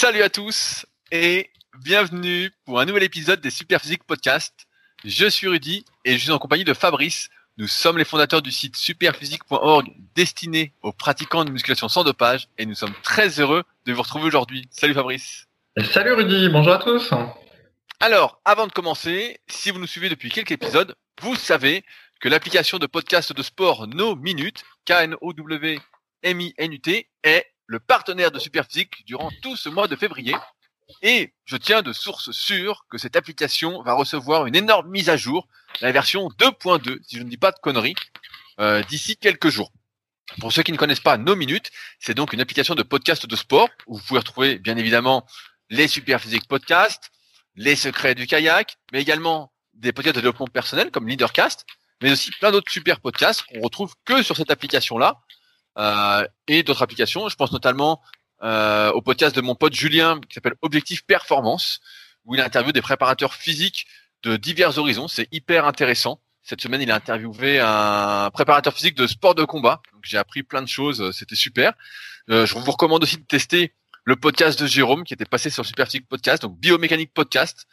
Salut à tous et bienvenue pour un nouvel épisode des Superphysique Podcast. Je suis Rudy et je suis en compagnie de Fabrice. Nous sommes les fondateurs du site superphysique.org destiné aux pratiquants de musculation sans dopage et nous sommes très heureux de vous retrouver aujourd'hui. Salut Fabrice. Salut Rudy, bonjour à tous. Alors, avant de commencer, si vous nous suivez depuis quelques épisodes, vous savez que l'application de podcast de sport No Minute, K-N-O-W-M-I-N-U-T, est le partenaire de Superphysique durant tout ce mois de février. Et je tiens de source sûre que cette application va recevoir une énorme mise à jour, la version 2.2, si je ne dis pas de conneries, euh, d'ici quelques jours. Pour ceux qui ne connaissent pas No Minute, c'est donc une application de podcast de sport où vous pouvez retrouver bien évidemment les Superphysique podcasts, les secrets du kayak, mais également des podcasts de développement personnel comme Leadercast, mais aussi plein d'autres super podcasts qu'on retrouve que sur cette application-là et d'autres applications. Je pense notamment euh, au podcast de mon pote Julien qui s'appelle Objectif Performance, où il interviewe des préparateurs physiques de divers horizons. C'est hyper intéressant. Cette semaine, il a interviewé un préparateur physique de sport de combat. J'ai appris plein de choses. C'était super. Euh, je vous recommande aussi de tester le podcast de Jérôme qui était passé sur Super Physique Podcast, donc Biomécanique Podcast.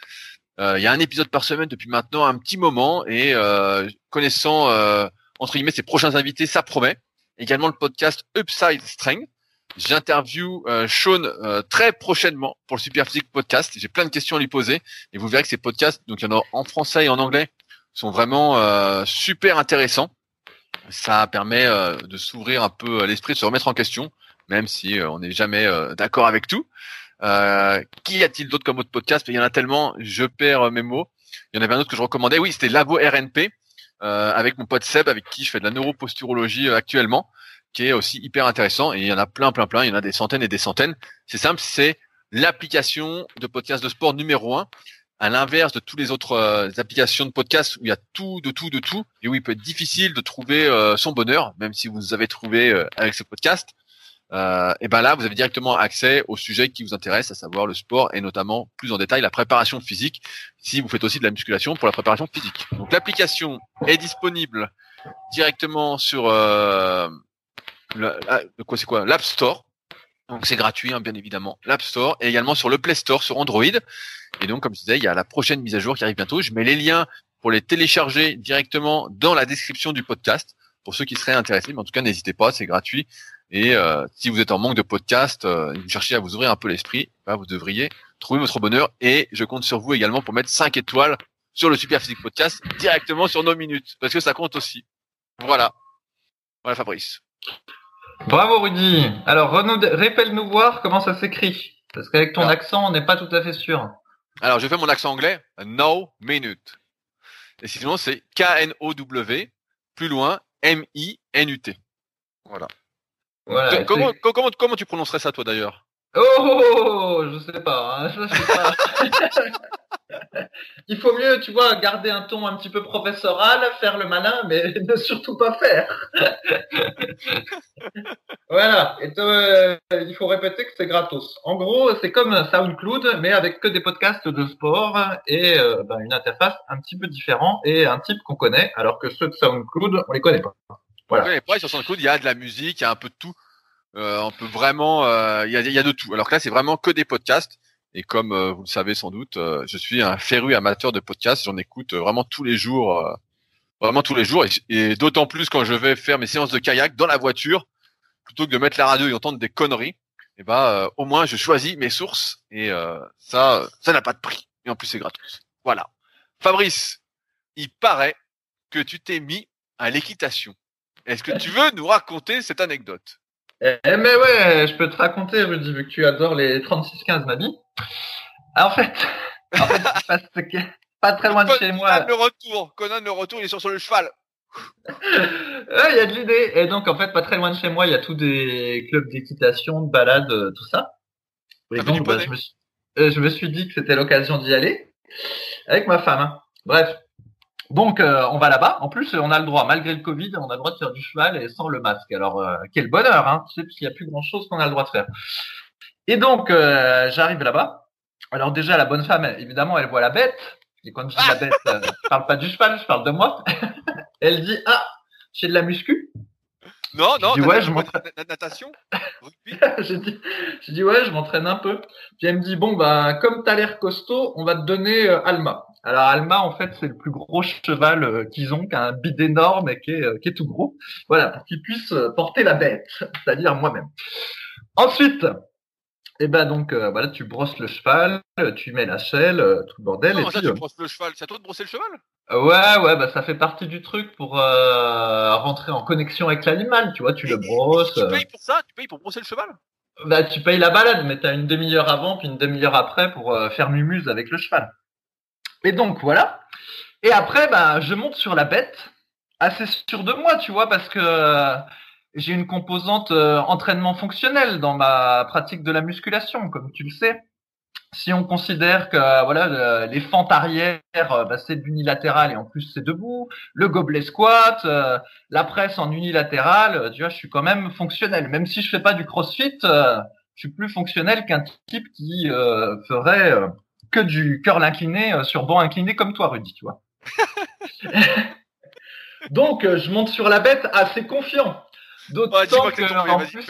Euh, il y a un épisode par semaine depuis maintenant un petit moment et euh, connaissant euh, entre guillemets ses prochains invités, ça promet. Également le podcast Upside Strength. J'interview euh, Sean euh, très prochainement pour le Super Physique Podcast. J'ai plein de questions à lui poser et vous verrez que ces podcasts, donc il y en a en français et en anglais, sont vraiment euh, super intéressants. Ça permet de s'ouvrir un peu l'esprit, de se remettre en question même si euh, on n'est jamais euh, d'accord avec tout. Euh, qui a-t-il d'autre comme autre podcast? Il y en a tellement, je perds mes mots. Il y en avait un autre que je recommandais. Oui, c'était Labo RNP avec mon pote Seb, avec qui je fais de la neuroposturologie actuellement, qui est aussi hyper intéressant. Et il y en a plein, plein, plein. Il y en a des centaines et des centaines. C'est simple, c'est l'application de podcast de sport numéro un. À l'inverse de toutes les autres applications de podcast où il y a tout, de tout, de tout, et où il peut être difficile de trouver son bonheur, même si vous avez trouvé avec ce podcast. Euh, et ben là, vous avez directement accès au sujet qui vous intéresse, à savoir le sport et notamment plus en détail la préparation physique. Si vous faites aussi de la musculation pour la préparation physique. Donc l'application est disponible directement sur euh, ah, quoi c'est quoi? l'App Store. Donc c'est gratuit, hein, bien évidemment, l'App Store et également sur le Play Store sur Android. Et donc, comme je disais, il y a la prochaine mise à jour qui arrive bientôt. Je mets les liens pour les télécharger directement dans la description du podcast pour ceux qui seraient intéressés. Mais en tout cas, n'hésitez pas, c'est gratuit. Et euh, si vous êtes en manque de podcast, euh, vous cherchez à vous ouvrir un peu l'esprit, bah, vous devriez trouver votre bonheur. Et je compte sur vous également pour mettre 5 étoiles sur le Super Physique Podcast directement sur nos minutes, parce que ça compte aussi. Voilà. Voilà Fabrice. Bravo Rudy. Alors répète-nous voir comment ça s'écrit, parce qu'avec ton accent, on n'est pas tout à fait sûr. Alors je fais mon accent anglais. No minute. Et sinon c'est K-N-O-W, plus loin, M-I-N-U-T. Voilà comment, comment, comment, tu prononcerais ça, toi, d'ailleurs? Oh, oh, oh, je sais pas. Hein, je sais pas. Il faut mieux, tu vois, garder un ton un petit peu professoral, faire le malin, mais ne surtout pas faire. voilà. Et euh, il faut répéter que c'est gratos. En gros, c'est comme SoundCloud, mais avec que des podcasts de sport et euh, ben, une interface un petit peu différente et un type qu'on connaît, alors que ceux de SoundCloud, on les connaît pas. Voilà. Il y a de la musique, il y a un peu de tout. Euh, on peut vraiment, euh, il y, a, de tout. Alors que là, c'est vraiment que des podcasts. Et comme euh, vous le savez sans doute, je suis un féru amateur de podcasts. J'en écoute vraiment tous les jours, vraiment tous les jours. Et, d'autant plus quand je vais faire mes séances de kayak dans la voiture, plutôt que de mettre la radio et entendre des conneries. Et eh ben, au moins, je choisis mes sources. Et ça, ça n'a pas de prix. Et en plus, c'est gratuit. Voilà. Fabrice, il paraît que tu t'es mis à l'équitation. Est-ce que tu veux nous raconter cette anecdote? Eh, mais ouais, je peux te raconter, Rudy, vu que tu adores les 36-15, ma vie. en fait, en fait pas très loin de chez moi. Conan le retour, Conan le retour, il est sur, sur le cheval. Il y a de l'idée. Et donc, en fait, pas très loin de chez moi, il y a tous des clubs d'équitation, de balade, euh, tout ça. Et donc, bah, je, me suis, euh, je me suis dit que c'était l'occasion d'y aller avec ma femme. Hein. Bref, donc euh, on va là-bas. En plus, on a le droit, malgré le Covid, on a le droit de faire du cheval et sans le masque. Alors euh, quel bonheur, hein Tu sais, parce qu'il n'y a plus grand-chose qu'on a le droit de faire. Et donc euh, j'arrive là-bas. Alors déjà la bonne femme, évidemment, elle voit la bête. Et quand je dis la bête, je parle pas du cheval, je parle de moi. elle dit ah, j'ai de la muscu. Non, non, Je dis, ouais, je m'entraîne. natation j'ai dit, ouais, je m'entraîne un peu. Puis elle me dit, bon, bah, comme t'as l'air costaud, on va te donner euh, Alma. Alors Alma, en fait, c'est le plus gros cheval euh, qu'ils ont, qui a un bide énorme et qui est, euh, qui est tout gros. Voilà, pour qu'il puisse euh, porter la bête, c'est-à-dire moi-même. Ensuite, eh ben donc, euh, voilà, tu brosses le cheval, tu mets la selle, euh, tout le bordel. Non, et ça, puis, tu brosses le cheval? C'est à toi de brosser le cheval? Ouais, ouais, bah ça fait partie du truc pour euh, rentrer en connexion avec l'animal, tu vois, tu le brosses. Tu payes pour ça? Tu payes pour brosser le cheval? Bah tu payes la balade, mais t'as une demi-heure avant puis une demi-heure après pour faire mumuse avec le cheval. Et donc voilà. Et après, bah je monte sur la bête, assez sûr de moi, tu vois, parce que euh, j'ai une composante euh, entraînement fonctionnel dans ma pratique de la musculation, comme tu le sais. Si on considère que voilà le- les fentes arrière, euh, bah, c'est de l'unilatéral et en plus c'est debout, le gobelet squat, la presse en unilatéral, tu vois, je suis quand même fonctionnel. Même si je fais pas du crossfit, je suis plus fonctionnel qu'un type qui ferait que du curl incliné euh, sur banc incliné comme toi, Rudy, tu vois. Donc, euh, je monte sur la bête assez confiant. D'autant Ouais, que que, en plus-.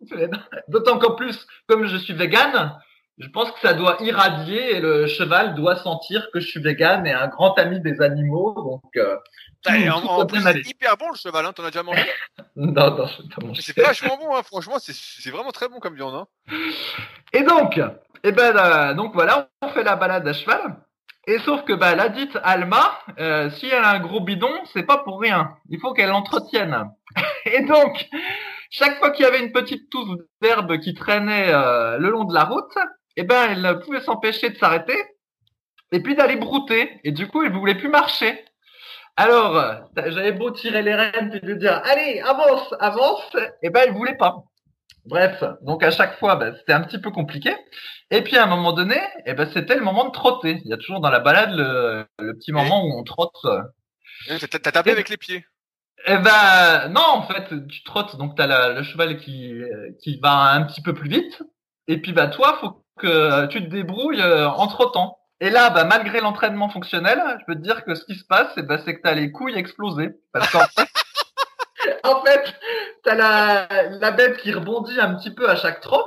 D'autant qu'en plus, comme je suis vegan, je pense que ça doit irradier et le cheval doit sentir que je suis vegan et un grand ami des animaux. Donc, euh, c'est hyper bon le cheval, hein, t'en as déjà mangé? Non, non, je. C'est vachement bon, hein, franchement, c'est- c'est vraiment très bon comme viande. Hein. Et donc, eh ben, euh, donc voilà, on fait la balade à cheval. Et sauf que bah, la dite Alma, euh, si elle a un gros bidon, c'est pas pour rien. Il faut qu'elle l'entretienne. Et donc, chaque fois qu'il y avait une petite touffe d'herbe qui traînait euh, le long de la route, eh ben, elle pouvait s'empêcher de s'arrêter et puis d'aller brouter. Et du coup, elle voulait plus marcher. Alors, j'avais beau tirer les rênes et lui dire, allez, avance, avance, et ben, elle voulait pas. Bref, donc à chaque fois, bah, c'était un petit peu compliqué. Et puis à un moment donné, eh ben, c'était le moment de trotter. Il y a toujours dans la balade le, le petit moment où on trotte. T'as tapé avec les pieds. Eh ben non, en fait, tu trottes, donc t'as la- le cheval qui qui va un petit peu plus vite. Et puis bah toi, faut que tu te débrouilles euh, en trottant. Et là, bah, malgré l'entraînement fonctionnel, je peux te dire que ce qui se passe, eh ben, c'est que t'as les couilles explosées. Parce qu'en fait, en fait, t'as la, la bête qui rebondit un petit peu à chaque trot.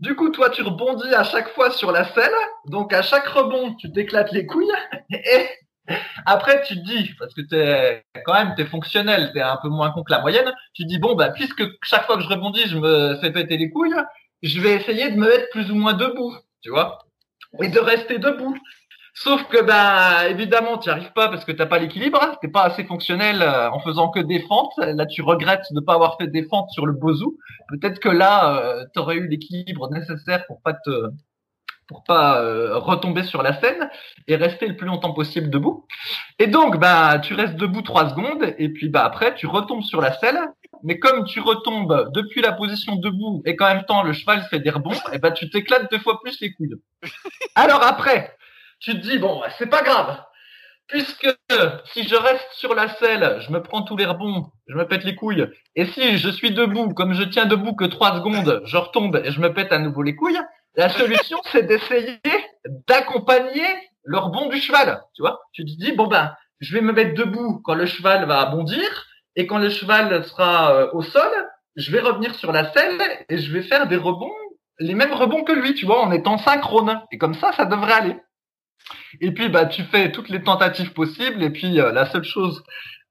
Du coup, toi, tu rebondis à chaque fois sur la selle. Donc, à chaque rebond, tu t'éclates les couilles. Et après, tu te dis, parce que t'es quand même, t'es fonctionnel, t'es un peu moins con que la moyenne. Tu te dis, bon, bah, puisque chaque fois que je rebondis, je me fais péter les couilles, je vais essayer de me mettre plus ou moins debout, tu vois, et de rester debout. Sauf que, bah, évidemment, tu n'y arrives pas parce que t'as pas l'équilibre, hein. t'es pas assez fonctionnel euh, en faisant que des fentes. Là, tu regrettes de pas avoir fait des fentes sur le bozou. Peut-être que là, euh, tu aurais eu l'équilibre nécessaire pour pas te, pour pas euh, retomber sur la scène et rester le plus longtemps possible debout. Et donc, bah, tu restes debout trois secondes et puis, bah, après, tu retombes sur la selle. Mais comme tu retombes depuis la position debout et qu'en même temps le cheval fait des rebonds, et ben tu t'éclates deux fois plus les couilles. Alors après, tu te dis bon, c'est pas grave, puisque si je reste sur la selle, je me prends tous les rebonds, je me pète les couilles. Et si je suis debout, comme je tiens debout que trois secondes, je retombe et je me pète à nouveau les couilles. La solution, c'est d'essayer d'accompagner le rebond du cheval. Tu vois, tu te dis bon ben, je vais me mettre debout quand le cheval va bondir, et quand le cheval sera euh, au sol, je vais revenir sur la selle et je vais faire des rebonds, les mêmes rebonds que lui, tu vois, en étant synchrone. Et comme ça, ça devrait aller. Et puis, bah, tu fais toutes les tentatives possibles. Et puis, euh, la seule chose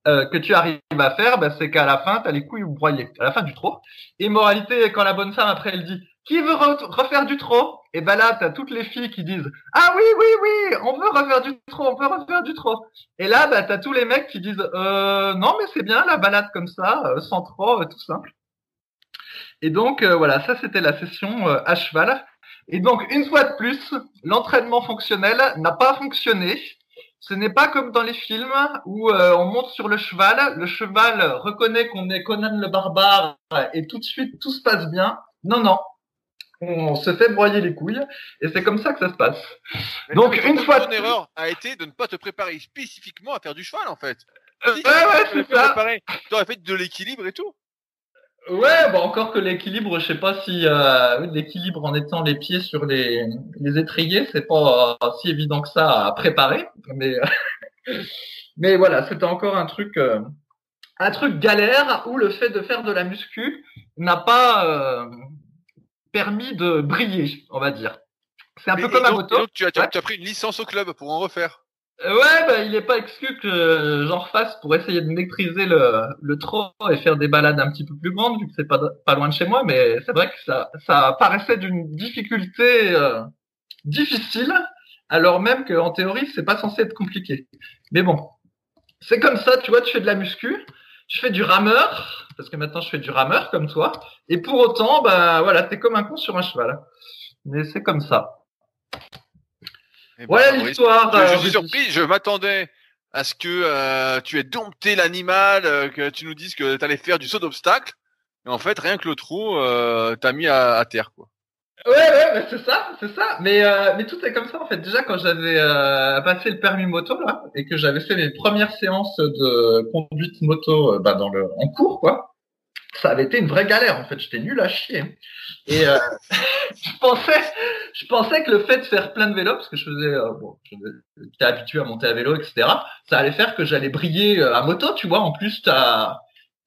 euh, que tu arrives à faire, bah, c'est qu'à la fin, tu as les couilles broyées, à la fin du trot. Et moralité, quand la bonne femme, après, elle dit, qui veut re- refaire du trot Et ben là, tu as toutes les filles qui disent, ah oui, oui, oui, on veut refaire du trot, on veut refaire du trot. Et là, bah, tu as tous les mecs qui disent, euh, non, mais c'est bien la balade comme ça, sans euh, tout simple. Et donc, voilà, ça, c'était la session à cheval. Et donc, une fois de plus, l'entraînement fonctionnel n'a pas fonctionné. Ce n'est pas comme dans les films où euh, on monte sur le cheval, le cheval reconnaît qu'on est Conan le barbare et tout de suite tout se passe bien. Non, non. On se fait broyer les couilles et c'est comme ça que ça se passe. Mais Donc, une fois Ton erreur a été de ne pas te préparer spécifiquement à faire du cheval, en fait. Euh, Si, ouais, ouais, c'est ça. T'aurais fait de l'équilibre et tout. Ouais, bah encore que l'équilibre, je sais pas si euh, l'équilibre en étant les pieds sur les, les étriers, c'est pas euh, si évident que ça à préparer. Mais mais voilà, c'était encore un truc euh, un truc galère où le fait de faire de la muscu n'a pas euh, permis de briller, on va dire. C'est un peu comme à moto. tu, as, tu, as, pris une licence au club pour en refaire. Euh, ouais, bah, il n'est pas exclu que j'en refasse pour essayer de maîtriser le, le trot et faire des balades un petit peu plus grandes, vu que c'est pas, pas loin de chez moi, mais c'est vrai que ça, ça paraissait d'une difficulté euh, difficile, alors même qu'en théorie, c'est pas censé être compliqué. Mais bon, c'est comme ça, tu vois, tu fais de la muscu, tu fais du rameur, parce que maintenant je fais du rameur comme toi, et pour autant, bah voilà, t'es comme un con sur un cheval. Mais c'est comme ça. Voilà l'histoire. Je, je, suis euh, surpris, je m'attendais à ce que euh, tu aies dompté l'animal, euh, que tu nous dises que tu allais faire du saut d'obstacle. Et en fait, rien que le trou, euh, t'as mis à, à, terre, quoi. Ouais, ouais, c'est ça, c'est ça. Mais mais tout est comme ça en fait. Déjà quand j'avais passé le permis moto là et que j'avais fait mes premières séances de conduite moto bah, dans le en cours quoi, ça avait été une vraie galère en fait. J'étais nul à chier. Et euh, je pensais, je pensais que le fait de faire plein de vélos, parce que je faisais, euh, bon, j'étais habitué à monter à vélo, etc. Ça allait faire que j'allais briller euh, à moto, tu vois. En plus, as,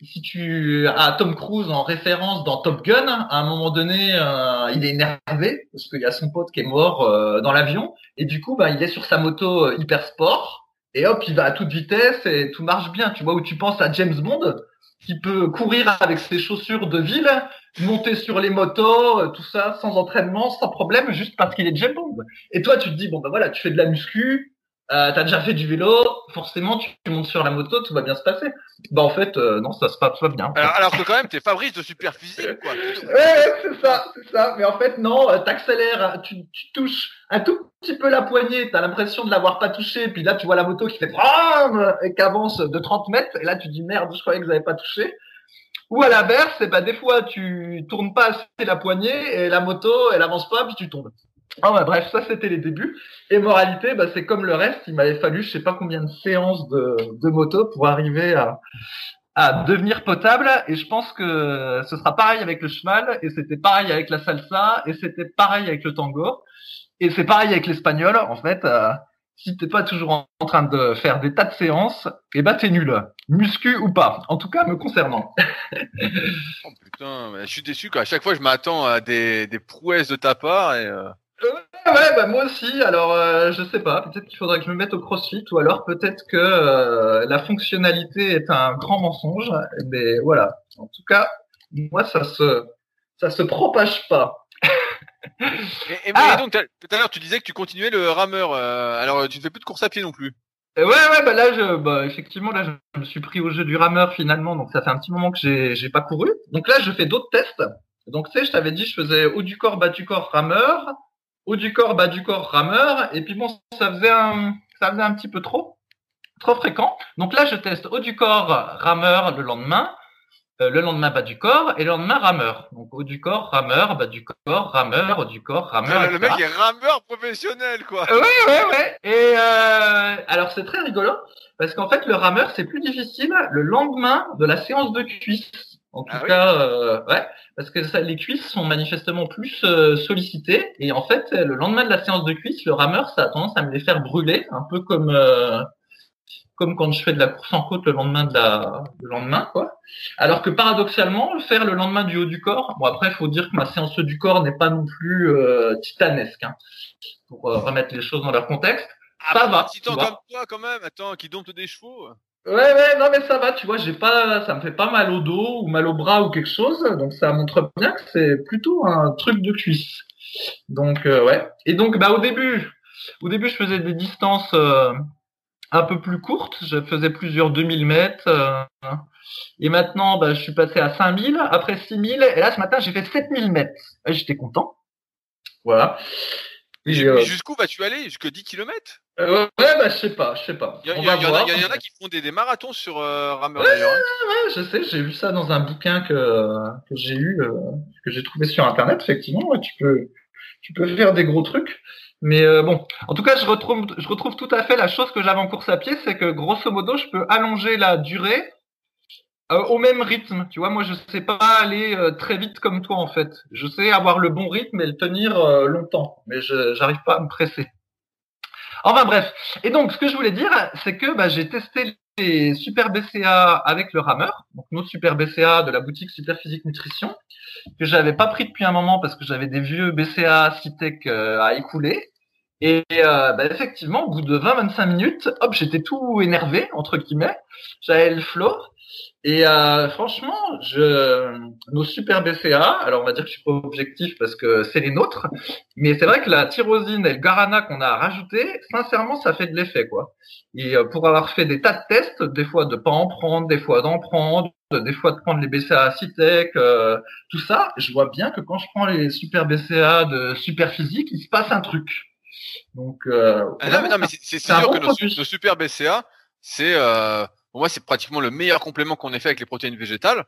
si tu as Tom Cruise en référence dans Top Gun, à un moment donné, euh, il est énervé parce qu'il y a son pote qui est mort dans l'avion, et du coup, bah, il est sur sa moto hyper sport. Et hop, il va à toute vitesse et tout marche bien. Tu vois où tu penses à James Bond, qui peut courir avec ses chaussures de ville, monter sur les motos, euh, tout ça, sans entraînement, sans problème, juste parce qu'il est James Bond. Et toi, tu te dis, bon, ben voilà, tu fais de la muscu, euh, t'as déjà fait du vélo, forcément tu, montes sur la moto, tout va bien se passer. Bah en fait, euh, non, ça se passe pas bien. Alors, alors, que quand même, t'es Fabrice de super physique, quoi. ouais, c'est ça, c'est ça. Mais en fait, non, euh, t'accélères, tu, tu touches un tout petit peu la poignée, t'as l'impression de l'avoir pas touché, puis là tu vois la moto qui fait et qu'avance de 30 mètres, et là tu dis merde, je croyais que avez pas touché. Ou à l'inverse, bah des fois tu tournes pas assez la poignée et la moto elle avance pas puis tu tombes. Oh bah bref, ça c'était les débuts. Et moralité, bah, c'est comme le reste, il m'avait fallu je sais pas combien de séances de, de moto pour arriver à, à devenir potable. Et je pense que ce sera pareil avec le cheval, et c'était pareil avec la salsa, et c'était pareil avec le tango, et c'est pareil avec l'espagnol. En fait, euh, si t'es pas toujours en, train de faire des tas de séances, et eh bah t'es nul, muscu ou pas. En tout cas, me concernant. oh putain, je suis déçu qu'à chaque fois je m'attends à des, des prouesses de ta part et. Euh... Ouais, bah moi aussi. Alors, euh, je sais pas. Peut-être qu'il faudrait que je me mette au CrossFit, ou alors peut-être que euh, la fonctionnalité est un grand mensonge. Mais voilà. En tout cas, moi, ça se, ça se propage pas. et, ah donc, tout à l'heure, tu disais que tu continuais le rameur. Euh, alors, tu ne fais plus de course à pied non plus. Ouais, ouais, bah là, je, bah, effectivement, là, je me suis pris au jeu du rameur finalement. Donc, ça fait un petit moment que j'ai, j'ai pas couru. Donc là, je fais d'autres tests. Donc, tu sais, je t'avais dit, je faisais haut du corps, bas du corps, rameur haut du corps, bas du corps, rameur. Et puis bon, ça faisait un, ça faisait un petit peu trop, trop fréquent. Donc là, je teste haut du corps, rameur le lendemain, euh, le lendemain bas du corps et le lendemain rameur. Donc haut du corps, rameur, bas du corps, rameur, haut du corps, rameur. le mec est rameur professionnel, quoi. Oui, oui, oui. Et euh, alors c'est très rigolo parce qu'en fait, le rameur c'est plus difficile le lendemain de la séance de cuisse. En tout ah cas, euh, ouais, parce que ça, les cuisses sont manifestement plus euh, sollicitées et en fait, le lendemain de la séance de cuisses, le rameur, ça a tendance à me les faire brûler, un peu comme euh, comme quand je fais de la course en côte le lendemain de la le lendemain, quoi. Alors que paradoxalement, le faire le lendemain du haut du corps, bon après, il faut dire que ma séance du corps n'est pas non plus euh, titanesque, hein, pour remettre les choses dans leur contexte. Ah, ça va. Un titan comme toi, quand même, attends, qui dompte des chevaux. Ouais, ouais, non, mais ça va, tu vois, j'ai pas, ça me fait pas mal au dos ou mal au bras ou quelque chose, donc ça montre bien que c'est plutôt un truc de cuisse. Donc, euh, ouais. Et donc, bah, au début, au début, je faisais des distances euh, un peu plus courtes, je faisais plusieurs 2000 mètres, euh, et maintenant, bah, je suis passé à 5000, après 6000, et là, ce matin, j'ai fait 7000 mètres. J'étais content. Voilà. Euh, jusqu'où vas-tu aller? Jusque 10 km euh, Ouais, bah je sais pas, je sais pas. Il y, y, en a qui font des, des marathons sur euh, Rameur d'ailleurs. Hein. Ouais, je sais, j'ai vu ça dans un bouquin que, que j'ai eu, euh, que j'ai trouvé sur internet, effectivement. Ouais, tu peux tu peux faire des gros trucs. Mais euh, bon, en tout cas, je retrouve, je retrouve tout à fait la chose que j'avais en course à pied, c'est que grosso modo, je peux allonger la durée euh, au même rythme. Tu vois, moi, je sais pas aller euh, très vite comme toi, en fait. Je sais avoir le bon rythme et le tenir euh, longtemps, mais je j'arrive pas à me presser. Enfin bref. Et donc, ce que je voulais dire, c'est que bah, j'ai testé les Super BCA avec le rameur, donc nos Super BCA de la boutique Super Physique Nutrition, que j'avais pas pris depuis un moment parce que j'avais des vieux BCA Citec euh, à écouler. Et euh, bah, effectivement, au bout de 20-25 minutes, hop, j'étais tout énervé entre guillemets. J'avais le flow. Et euh, franchement, je, nos super BCA, alors on va dire que je suis pas objectif parce que c'est les nôtres, mais c'est vrai que la tyrosine et le guarana qu'on a rajouté, sincèrement, ça fait de l'effet quoi. Et euh, pour avoir fait des tas de tests, des fois de pas en prendre, des fois d'en prendre, des fois de prendre les BCA Citec, euh, tout ça, je vois bien que quand je prends les super BCA de super physique, il se passe un truc. Donc, euh, ah non, mais non, mais c'est sûr que nos, super BCA, c'est euh, pour moi, c'est pratiquement le meilleur complément qu'on ait fait avec les protéines végétales.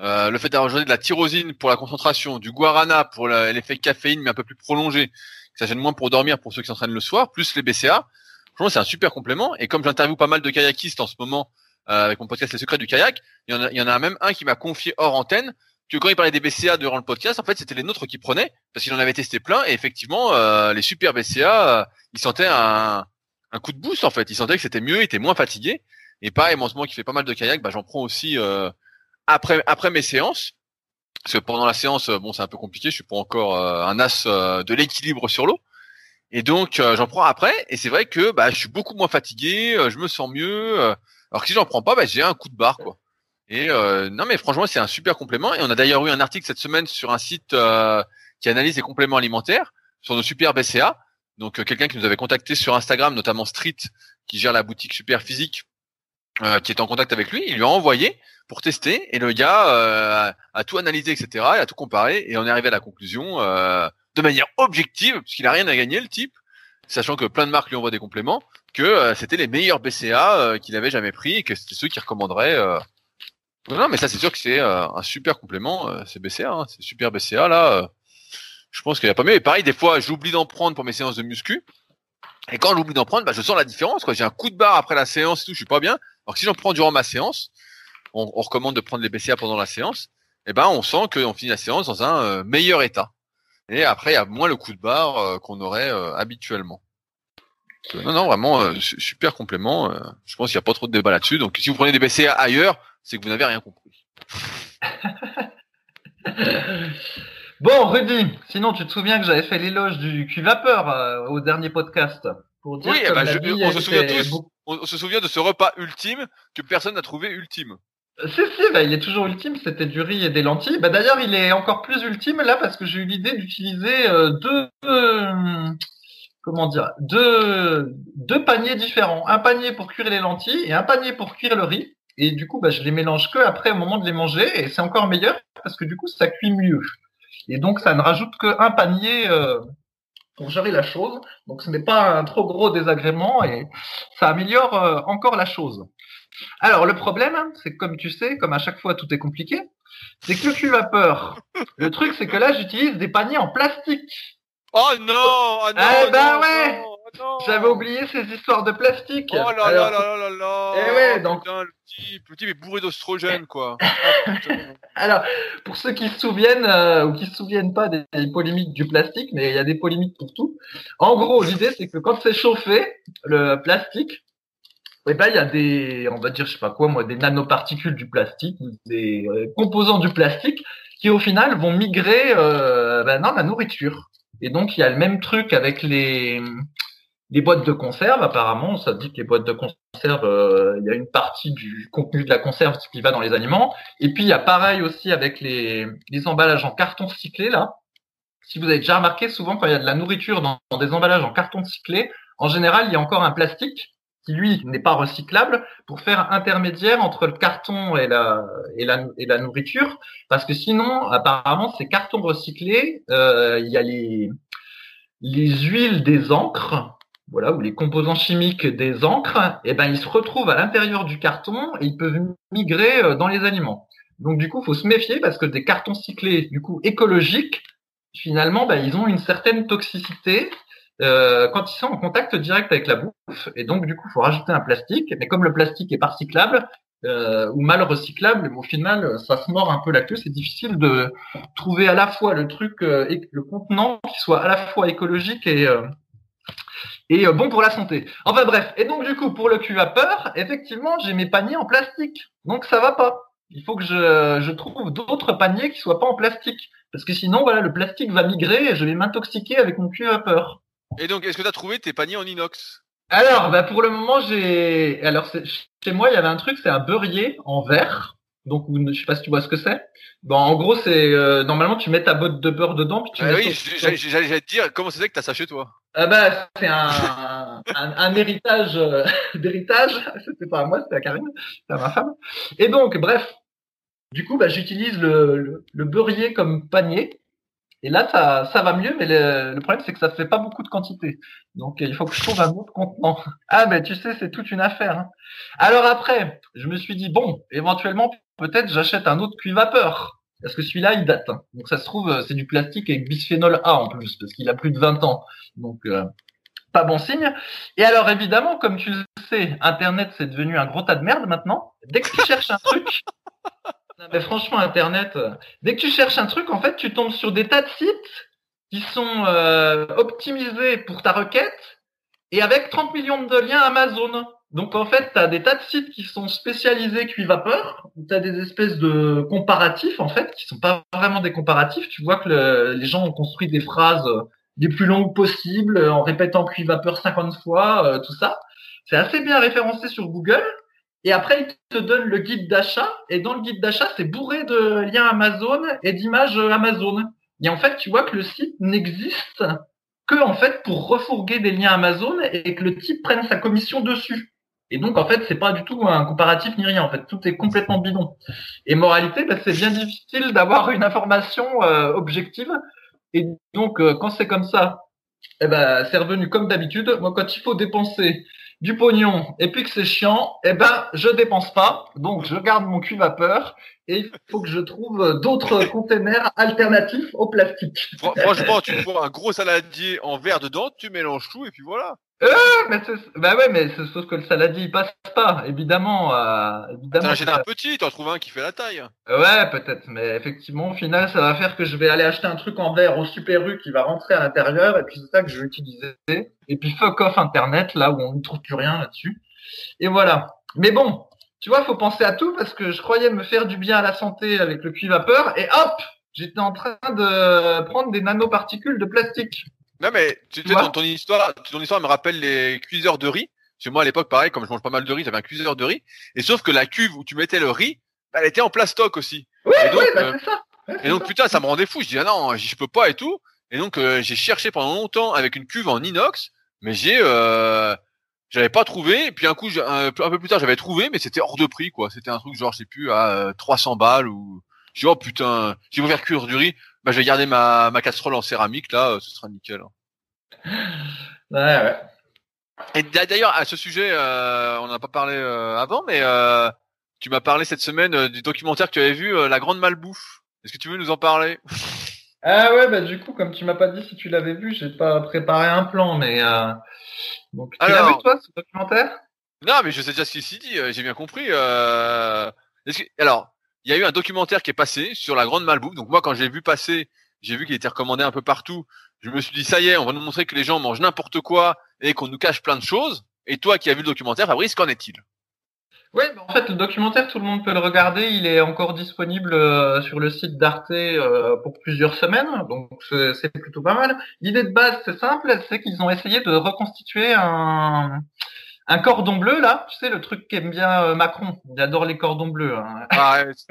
Euh, le fait d'avoir de la tyrosine pour la concentration, du guarana pour l'effet caféine mais un peu plus prolongé, ça gêne moins pour dormir pour ceux qui s'entraînent le soir, plus les BCA. Franchement, c'est un super complément. Et comme j'interviewe pas mal de kayakistes en ce moment euh, avec mon podcast Les Secrets du kayak, il y en a, y en a même un qui m'a confié hors antenne que quand il parlait des BCA durant le podcast, en fait, c'était les nôtres qui prenaient parce qu'il en avait testé plein et effectivement, euh, les super BCA, euh, ils sentaient un, un coup de boost en fait. Ils sentaient que c'était mieux, ils étaient moins fatigués. Et pareil, moi, en ce moment qui fait pas mal de kayak, bah, j'en prends aussi euh, après après mes séances. Parce que pendant la séance, bon, c'est un peu compliqué. Je suis pas encore euh, un as euh, de l'équilibre sur l'eau. Et donc, j'en prends après. Et c'est vrai que bah, je suis beaucoup moins fatigué. je me sens mieux. alors que si j'en prends pas, bah, j'ai un coup de barre, quoi. Et non, mais franchement, c'est un super complément. Et on a d'ailleurs eu un article cette semaine sur un site qui analyse les compléments alimentaires sur nos super BCA. Donc, quelqu'un qui nous avait contacté sur Instagram, notamment Street, qui gère la boutique Super Physique, euh, qui est en contact avec lui, il lui a envoyé pour tester et le gars euh, a, tout analysé, etc. Il a tout comparé et on est arrivé à la conclusion euh, de manière objective, puisqu'il a rien à gagner le type, sachant que plein de marques lui envoient des compléments, que c'était les meilleurs BCA qu'il avait jamais pris et que c'était ceux qu'il recommanderait. Non, mais ça c'est sûr que c'est un super complément, c'est BCA, hein, c'est super BCA là. je pense qu'il y a pas mieux. Et pareil, des fois, j'oublie d'en prendre pour mes séances de muscu. Et quand j'oublie d'en prendre, bah, je sens la différence. J'ai un coup de barre après la séance et tout, je suis pas bien. Alors si j'en prends durant ma séance, on, recommande de prendre les BCA pendant la séance, et eh ben on sent qu'on finit la séance dans un euh, meilleur état. Et après, il y a moins le coup de barre euh, qu'on aurait euh, habituellement. non, non, vraiment, super complément. je pense qu'il n'y a pas trop de débat là-dessus. Donc si vous prenez des BCA ailleurs, c'est que vous n'avez rien compris. bon, Rudy, sinon tu te souviens que j'avais fait l'éloge du cul-vapeur au dernier podcast pour dire oui, bah, je, on se souvient tous on, se souvient de ce repas ultime que personne n'a trouvé ultime. Si, si, bah, il est toujours ultime, c'était du riz et des lentilles. Bah, D'ailleurs, il est encore plus ultime là parce que j'ai eu l'idée d'utiliser euh, deux, euh, comment dire, deux, deux paniers différents. Un panier pour cuire les lentilles et un panier pour cuire le riz. Et du coup, bah, je les mélange que après au moment de les manger et c'est encore meilleur parce que du coup, ça cuit mieux. Et donc, ça ne rajoute qu'un panier euh, pour gérer la chose. Donc ce n'est pas un trop gros désagrément et ça améliore euh, encore la chose. Alors le problème, c'est que comme tu sais, comme à chaque fois tout est compliqué, c'est que le cul vapeur. Le truc, c'est que là, j'utilise des paniers en plastique. Oh non, oh non, eh ben ouais. J'avais oublié ces histoires de plastique. Oh là là là là là Et eh ouais, donc. Putain, le type, le est bourré d'ostrogène, quoi. Oh, Alors, pour ceux qui se souviennent euh, ou qui se souviennent pas des, polémiques du plastique, mais il y a des polémiques pour tout. En gros, l'idée c'est que quand c'est chauffé, le plastique, eh ben il y a des, on va dire, je sais pas quoi, moi, des nanoparticules du plastique, des euh, composants du plastique, qui au final vont migrer euh, ben, dans la nourriture. Et donc il y a le même truc avec les les boîtes de conserve, apparemment, ça dit que les boîtes de conserve, euh, il y a une partie du contenu de la conserve qui va dans les aliments. Et puis il y a pareil aussi avec les, les emballages en carton cyclé là. Si vous avez déjà remarqué, souvent quand il y a de la nourriture dans, des emballages en carton cyclé, en général il y a encore un plastique qui lui n'est pas recyclable pour faire intermédiaire entre le carton et la et la, et la nourriture, parce que sinon apparemment ces cartons recyclés, euh, il y a les les huiles des encres voilà, ou les composants chimiques des encres, eh ben, ils se retrouvent à l'intérieur du carton et ils peuvent migrer euh, dans les aliments. Donc du coup, faut se méfier parce que des cartons cyclés, du coup écologiques, finalement, ben, ils ont une certaine toxicité euh, quand ils sont en contact direct avec la bouffe. Et donc du coup, faut rajouter un plastique. Mais comme le plastique est pas recyclable euh, ou mal recyclable, au final, ça se mord un peu la queue. C'est difficile de trouver à la fois le truc, le contenant qui soit à la fois écologique et et euh, bon pour la santé. Enfin bref, et donc du coup pour le cul vapeur, effectivement j'ai mes paniers en plastique, donc ça va pas. Il faut que je, je trouve d'autres paniers qui soient pas en plastique, parce que sinon voilà le plastique va migrer et je vais m'intoxiquer avec mon cul vapeur. Et donc est-ce que tu as trouvé tes paniers en inox? Alors bah pour le moment j'ai, alors chez moi il y avait un truc, c'est un beurrier en verre. Donc, je sais pas si tu vois ce que c'est. Bon, en gros, c'est euh, normalement tu mets ta botte de beurre dedans. Puis tu ah oui, j'allais te dire comment c'est que t'as ça chez toi? Ah bah c'est un, un, un, héritage euh, d'héritage. C'était pas à moi, c'était à Karine, c'était à ma femme. Et donc, bref, du coup, bah, j'utilise le, le, le, beurrier comme panier. Et là, ça, ça va mieux, mais le, le problème, c'est que ça fait pas beaucoup de quantité. Donc, il faut que je trouve un autre contenant. Ah, ben, tu sais, c'est toute une affaire. Hein. Alors après, je me suis dit, bon, éventuellement, peut-être j'achète un autre cuit vapeur. Parce que celui-là, il date. Hein. Donc ça se trouve, euh, c'est du plastique avec bisphénol A en plus, parce qu'il a plus de 20 ans. Donc euh, pas bon signe. Et alors évidemment, comme tu le sais, Internet c'est devenu un gros tas de merde maintenant. Dès que tu cherches un truc, mais franchement Internet, euh, dès que tu cherches un truc, en fait, tu tombes sur des tas de sites qui sont optimisés pour ta requête et avec 30 millions de liens Amazon. Donc en fait, tu as des tas de sites qui sont spécialisés cuit vapeur, tu as des espèces de comparatifs en fait, qui sont pas vraiment des comparatifs. Tu vois que les gens ont construit des phrases les plus longues possibles en répétant cuit vapeur 50 fois, euh, tout ça. C'est assez bien référencé sur Google. Et après, ils te donnent le guide d'achat. Et dans le guide d'achat, c'est bourré de liens Amazon et d'images Amazon. Et en fait, tu vois que le site n'existe que en fait pour refourguer des liens Amazon et que le type prenne sa commission dessus. Et donc, en fait, c'est pas du tout un comparatif ni rien. En fait, tout est complètement bidon. Et moralité, bah, c'est bien difficile d'avoir une information euh, objective. Et donc, euh, quand c'est comme ça, eh ben, c'est revenu comme d'habitude. Moi, quand il faut dépenser du pognon et puis que c'est chiant, eh ben, je dépense pas. Donc, je garde mon cul vapeur et il faut que je trouve d'autres containers alternatifs au plastique. Franchement, tu prends un gros saladier en verre dedans, tu mélanges tout et puis voilà. Euh, mais bah ouais, mais c'est sauf que le saladier il passe pas, évidemment. Euh, évidemment. Un petit, t'en trouves un qui fait la taille. Ouais, peut-être, mais effectivement, au final, ça va faire que je vais aller acheter un truc en verre au Super U qui va rentrer à l'intérieur, et puis c'est ça que je vais utiliser. Et puis fuck off Internet, là où on ne trouve plus rien là-dessus. Et voilà. Mais bon, tu vois, faut penser à tout parce que je croyais me faire du bien à la santé avec le cuivre vapeur, et hop, j'étais en train de prendre des nanoparticules de plastique. Non, mais tu sais, ton, ton, histoire, ton histoire me rappelle les cuiseurs de riz. Chez moi, à l'époque, pareil, comme je mange pas mal de riz, j'avais un cuiseur de riz. Et sauf que la cuve où tu mettais le riz, bah, elle était en plastoc aussi. Oui, oui, bah, euh, c'est ça. et donc, putain, ça me rendait fou. Je dis, ah non, je peux pas et tout. Et donc, euh, j'ai cherché pendant longtemps avec une cuve en inox, mais j'ai, euh, j'avais pas trouvé. Et puis un coup, un, peu plus tard, j'avais trouvé, mais c'était hors de prix, quoi. C'était un truc genre, je sais plus, à 300 balles ou. Je dis, oh putain, vous faire cuire du riz, bah, je vais garder ma, ma casserole en céramique, là, ce sera nickel. Hein. Ouais, ouais. Et d'ailleurs, à ce sujet, euh, on n'a pas parlé euh, avant, mais euh, tu m'as parlé cette semaine du documentaire que tu avais vu, La Grande Malbouffe. Est-ce que tu veux nous en parler? Ah ouais, bah du coup, comme tu m'as pas dit si tu l'avais vu, j'ai pas préparé un plan, mais donc tu l'as vu toi ce documentaire? Non, mais je sais déjà ce qu'il s'y dit. J'ai bien compris. Alors, il y a eu un documentaire qui est passé sur La Grande Malbouffe. Donc moi, quand j'ai vu passer, j'ai vu qu'il était recommandé un peu partout je me suis dit, ça y est, on va nous montrer que les gens mangent n'importe quoi et qu'on nous cache plein de choses. Et toi qui as vu le documentaire, Fabrice, qu'en est-il? Oui, en fait, le documentaire, tout le monde peut le regarder. Il est encore disponible euh, sur le site d'Arte euh, pour plusieurs semaines, donc c'est plutôt pas mal. L'idée de base, c'est simple, c'est qu'ils ont essayé de reconstituer un, un cordon bleu, là. Tu sais, le truc qu'aime bien euh, Macron. Il adore les cordons bleus. Hein. Ah,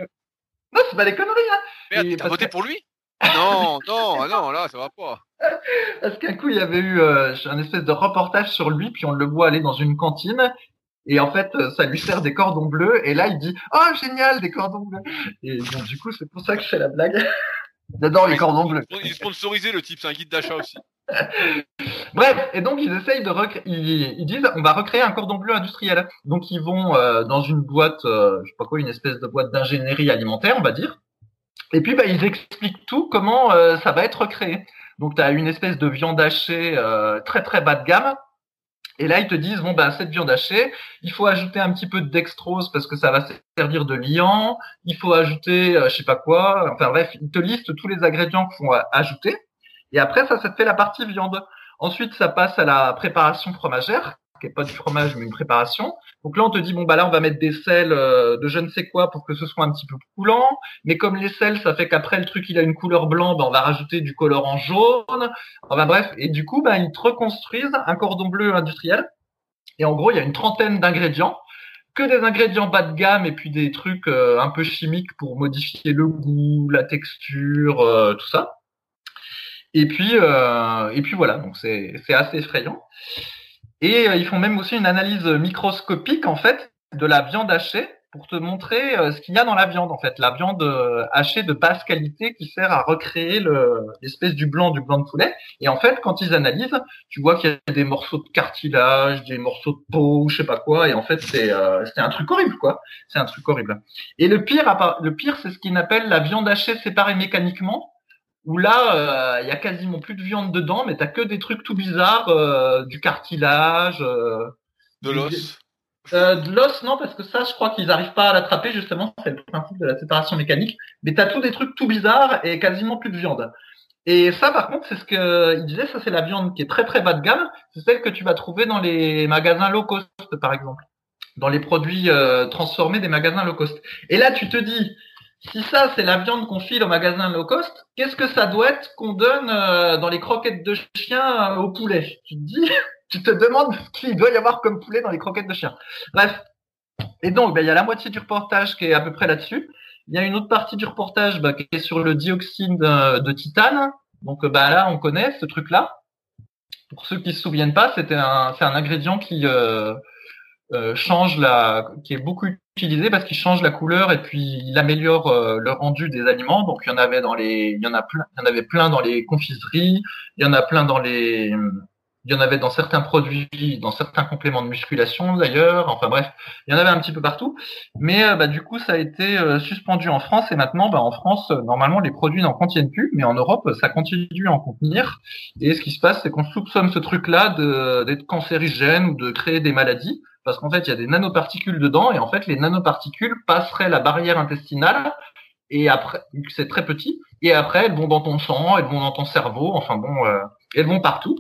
non, c'est pas des conneries. Hein. Mais t'as voté pour lui? Non, non, non, là, ça va pas. Parce qu'un coup, il y avait eu euh, un espèce de reportage sur lui, puis on le voit aller dans une cantine, et en fait, euh, ça lui sert des cordons bleus, et là, il dit « Oh, génial, des cordons bleus !» Et donc, du coup, c'est pour ça que je fais la blague. J'adore les cordons bleus. Il est sponsorisé, le type, c'est un guide d'achat aussi. Bref, et donc ils essayent de recréer, ils, disent on va recréer un cordon bleu industriel. Donc ils vont euh, dans une boîte, je sais pas quoi, une espèce de boîte d'ingénierie alimentaire, on va dire. Et puis bah, ils expliquent tout comment ça va être recréé. Donc tu as une espèce de viande hachée euh, très très bas de gamme. Et là, ils te disent, bon, ben, cette viande hachée, il faut ajouter un petit peu de dextrose parce que ça va servir de liant. Il faut ajouter, euh, je sais pas quoi. Enfin bref, ils te listent tous les ingrédients qu'il faut ajouter. Et après, ça, ça te fait la partie viande. Ensuite, ça passe à la préparation fromagère, qui est pas du fromage mais une préparation. Donc là, on te dit bon bah là, on va mettre des sels euh, de je ne sais quoi pour que ce soit un petit peu coulant. Mais comme les sels, ça fait qu'après le truc il a une couleur blanc, bah, on va rajouter du colorant jaune. Enfin bref, et du coup, bah ils te reconstruisent un cordon bleu industriel. Et en gros, il y a une trentaine d'ingrédients que des ingrédients bas de gamme et puis des trucs euh, un peu chimiques pour modifier le goût, la texture, euh, tout ça. Et puis, euh, et puis voilà, donc c'est assez effrayant. Et ils font même aussi une analyse microscopique en fait de la viande hachée pour te montrer euh, ce qu'il y a dans la viande en fait, la viande euh, hachée de basse qualité qui sert à recréer l'espèce du blanc du blanc de poulet. Et en fait, quand ils analysent, tu vois qu'il y a des morceaux de cartilage, des morceaux de peau, je sais pas quoi. Et en fait, c'est euh, un truc horrible quoi. C'est un truc horrible. Et le pire, le pire, c'est ce qu'ils appellent la viande hachée séparée mécaniquement. Où là, il y a quasiment plus de viande dedans, mais t'as que des trucs tout bizarres, du cartilage, de l'os euh, de l'os, non, parce que ça, je crois qu'ils n'arrivent pas à l'attraper, justement, c'est le principe de la séparation mécanique. Mais t'as tous des trucs tout bizarres et quasiment plus de viande. Et ça, par contre, c'est ce que il disait, ça c'est la viande qui est très très bas de gamme. C'est celle que tu vas trouver dans les magasins low cost, par exemple, dans les produits euh, transformés des magasins low cost. Et là, tu te dis, si ça c'est la viande qu'on file au magasin low cost, qu'est-ce que ça doit être qu'on donne euh, dans les croquettes de chien au poulet? Tu te dis, tu te demandes ce qu'il doit y avoir comme poulet dans les croquettes de chien. Bref. Et donc, ben, il y a la moitié du reportage qui est à peu près là-dessus. Il y a une autre partie du reportage ben, qui est sur le dioxyde de, titane. Donc ben, là, on connaît ce truc-là. Pour ceux qui se souviennent pas, c'était un, c'est un ingrédient qui euh, euh, change la, qui est beaucoup utilisé parce qu'il change la couleur et puis il améliore euh, le rendu des aliments. Donc il y en avait dans les, il y en a plein, il y en avait plein dans les confiseries, il y en a plein dans les il y en avait dans certains produits, dans certains compléments de musculation d'ailleurs. Enfin bref, il y en avait un petit peu partout. Mais euh, bah, du coup, ça a été euh, suspendu en France et maintenant, bah, en France, euh, normalement, les produits n'en contiennent plus, mais en Europe, ça continue à en contenir. Et ce qui se passe, c'est qu'on soupçonne ce truc-là d'être cancérigène ou de créer des maladies, parce qu'en fait, il y a des nanoparticules dedans et en fait, les nanoparticules passeraient la barrière intestinale et après, c'est très petit, et après, elles vont dans ton sang, elles vont dans ton cerveau, enfin bon, elles vont partout.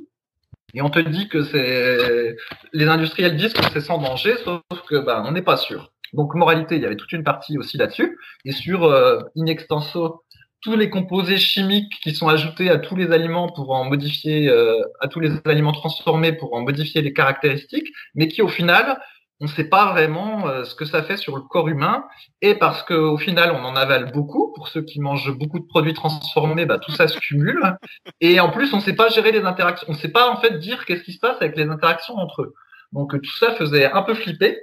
Et on te dit que c'est les industriels disent que c'est sans danger, sauf que ben on n'est pas sûr. Donc moralité, il y avait toute une partie aussi là-dessus. Et sur euh, in extenso, tous les composés chimiques qui sont ajoutés à tous les aliments pour en modifier, euh, à tous les aliments transformés pour en modifier les caractéristiques, mais qui au final on ne sait pas vraiment euh, ce que ça fait sur le corps humain. Et parce qu'au final, on en avale beaucoup. Pour ceux qui mangent beaucoup de produits transformés, bah, tout ça se cumule. Et en plus, on ne sait pas gérer les interactions. On ne sait pas en fait dire qu'est-ce qui se passe avec les interactions entre eux. Donc tout ça faisait un peu flipper.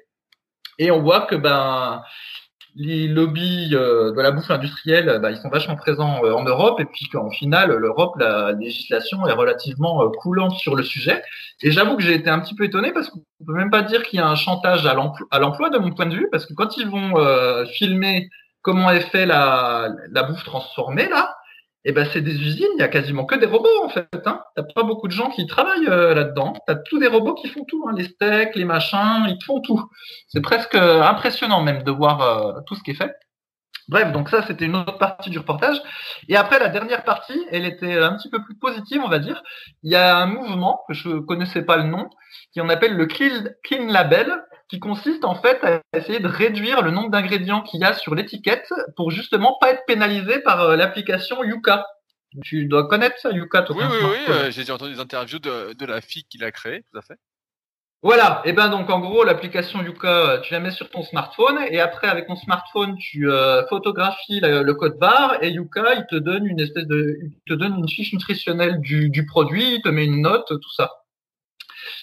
Et on voit que ben les lobbies euh, de la bouffe industrielle, bah, ils sont vachement présents euh, en Europe, et puis qu'en final, l'Europe, la législation est relativement euh, coulante sur le sujet. Et j'avoue que j'ai été un petit peu étonné parce qu'on peut même pas dire qu'il y a un chantage à l'emploi de mon point de vue, parce que quand ils vont filmer comment est fait la, la bouffe transformée là, eh ben c'est des usines, il y a quasiment que des robots en fait. Hein. T'as pas beaucoup de gens qui travaillent euh, là-dedans. T'as tous des robots qui font tout, hein. les steaks, les machins, ils font tout. C'est presque euh, impressionnant même de voir euh, tout ce qui est fait. Bref, donc ça c'était une autre partie du reportage. Et après la dernière partie, elle était un petit peu plus positive, on va dire. Il y a un mouvement que je connaissais pas le nom, qui on appelle le Clean Label, qui consiste en fait à essayer de réduire le nombre d'ingrédients qu'il y a sur l'étiquette pour justement pas être pénalisé par euh, l'application Yuka. Tu dois connaître ça, Yuka, toi. Oui, oui, oui. Euh, j'ai entendu des interviews de, de la fille qui l'a créé, tout à fait. Voilà. Et ben donc en gros, l'application Yuka, euh, tu la mets sur ton smartphone et après avec ton smartphone, tu photographies le, code barre et Yuka, il te donne une espèce de, il te donne une fiche nutritionnelle du, du produit, il te met une note, tout ça.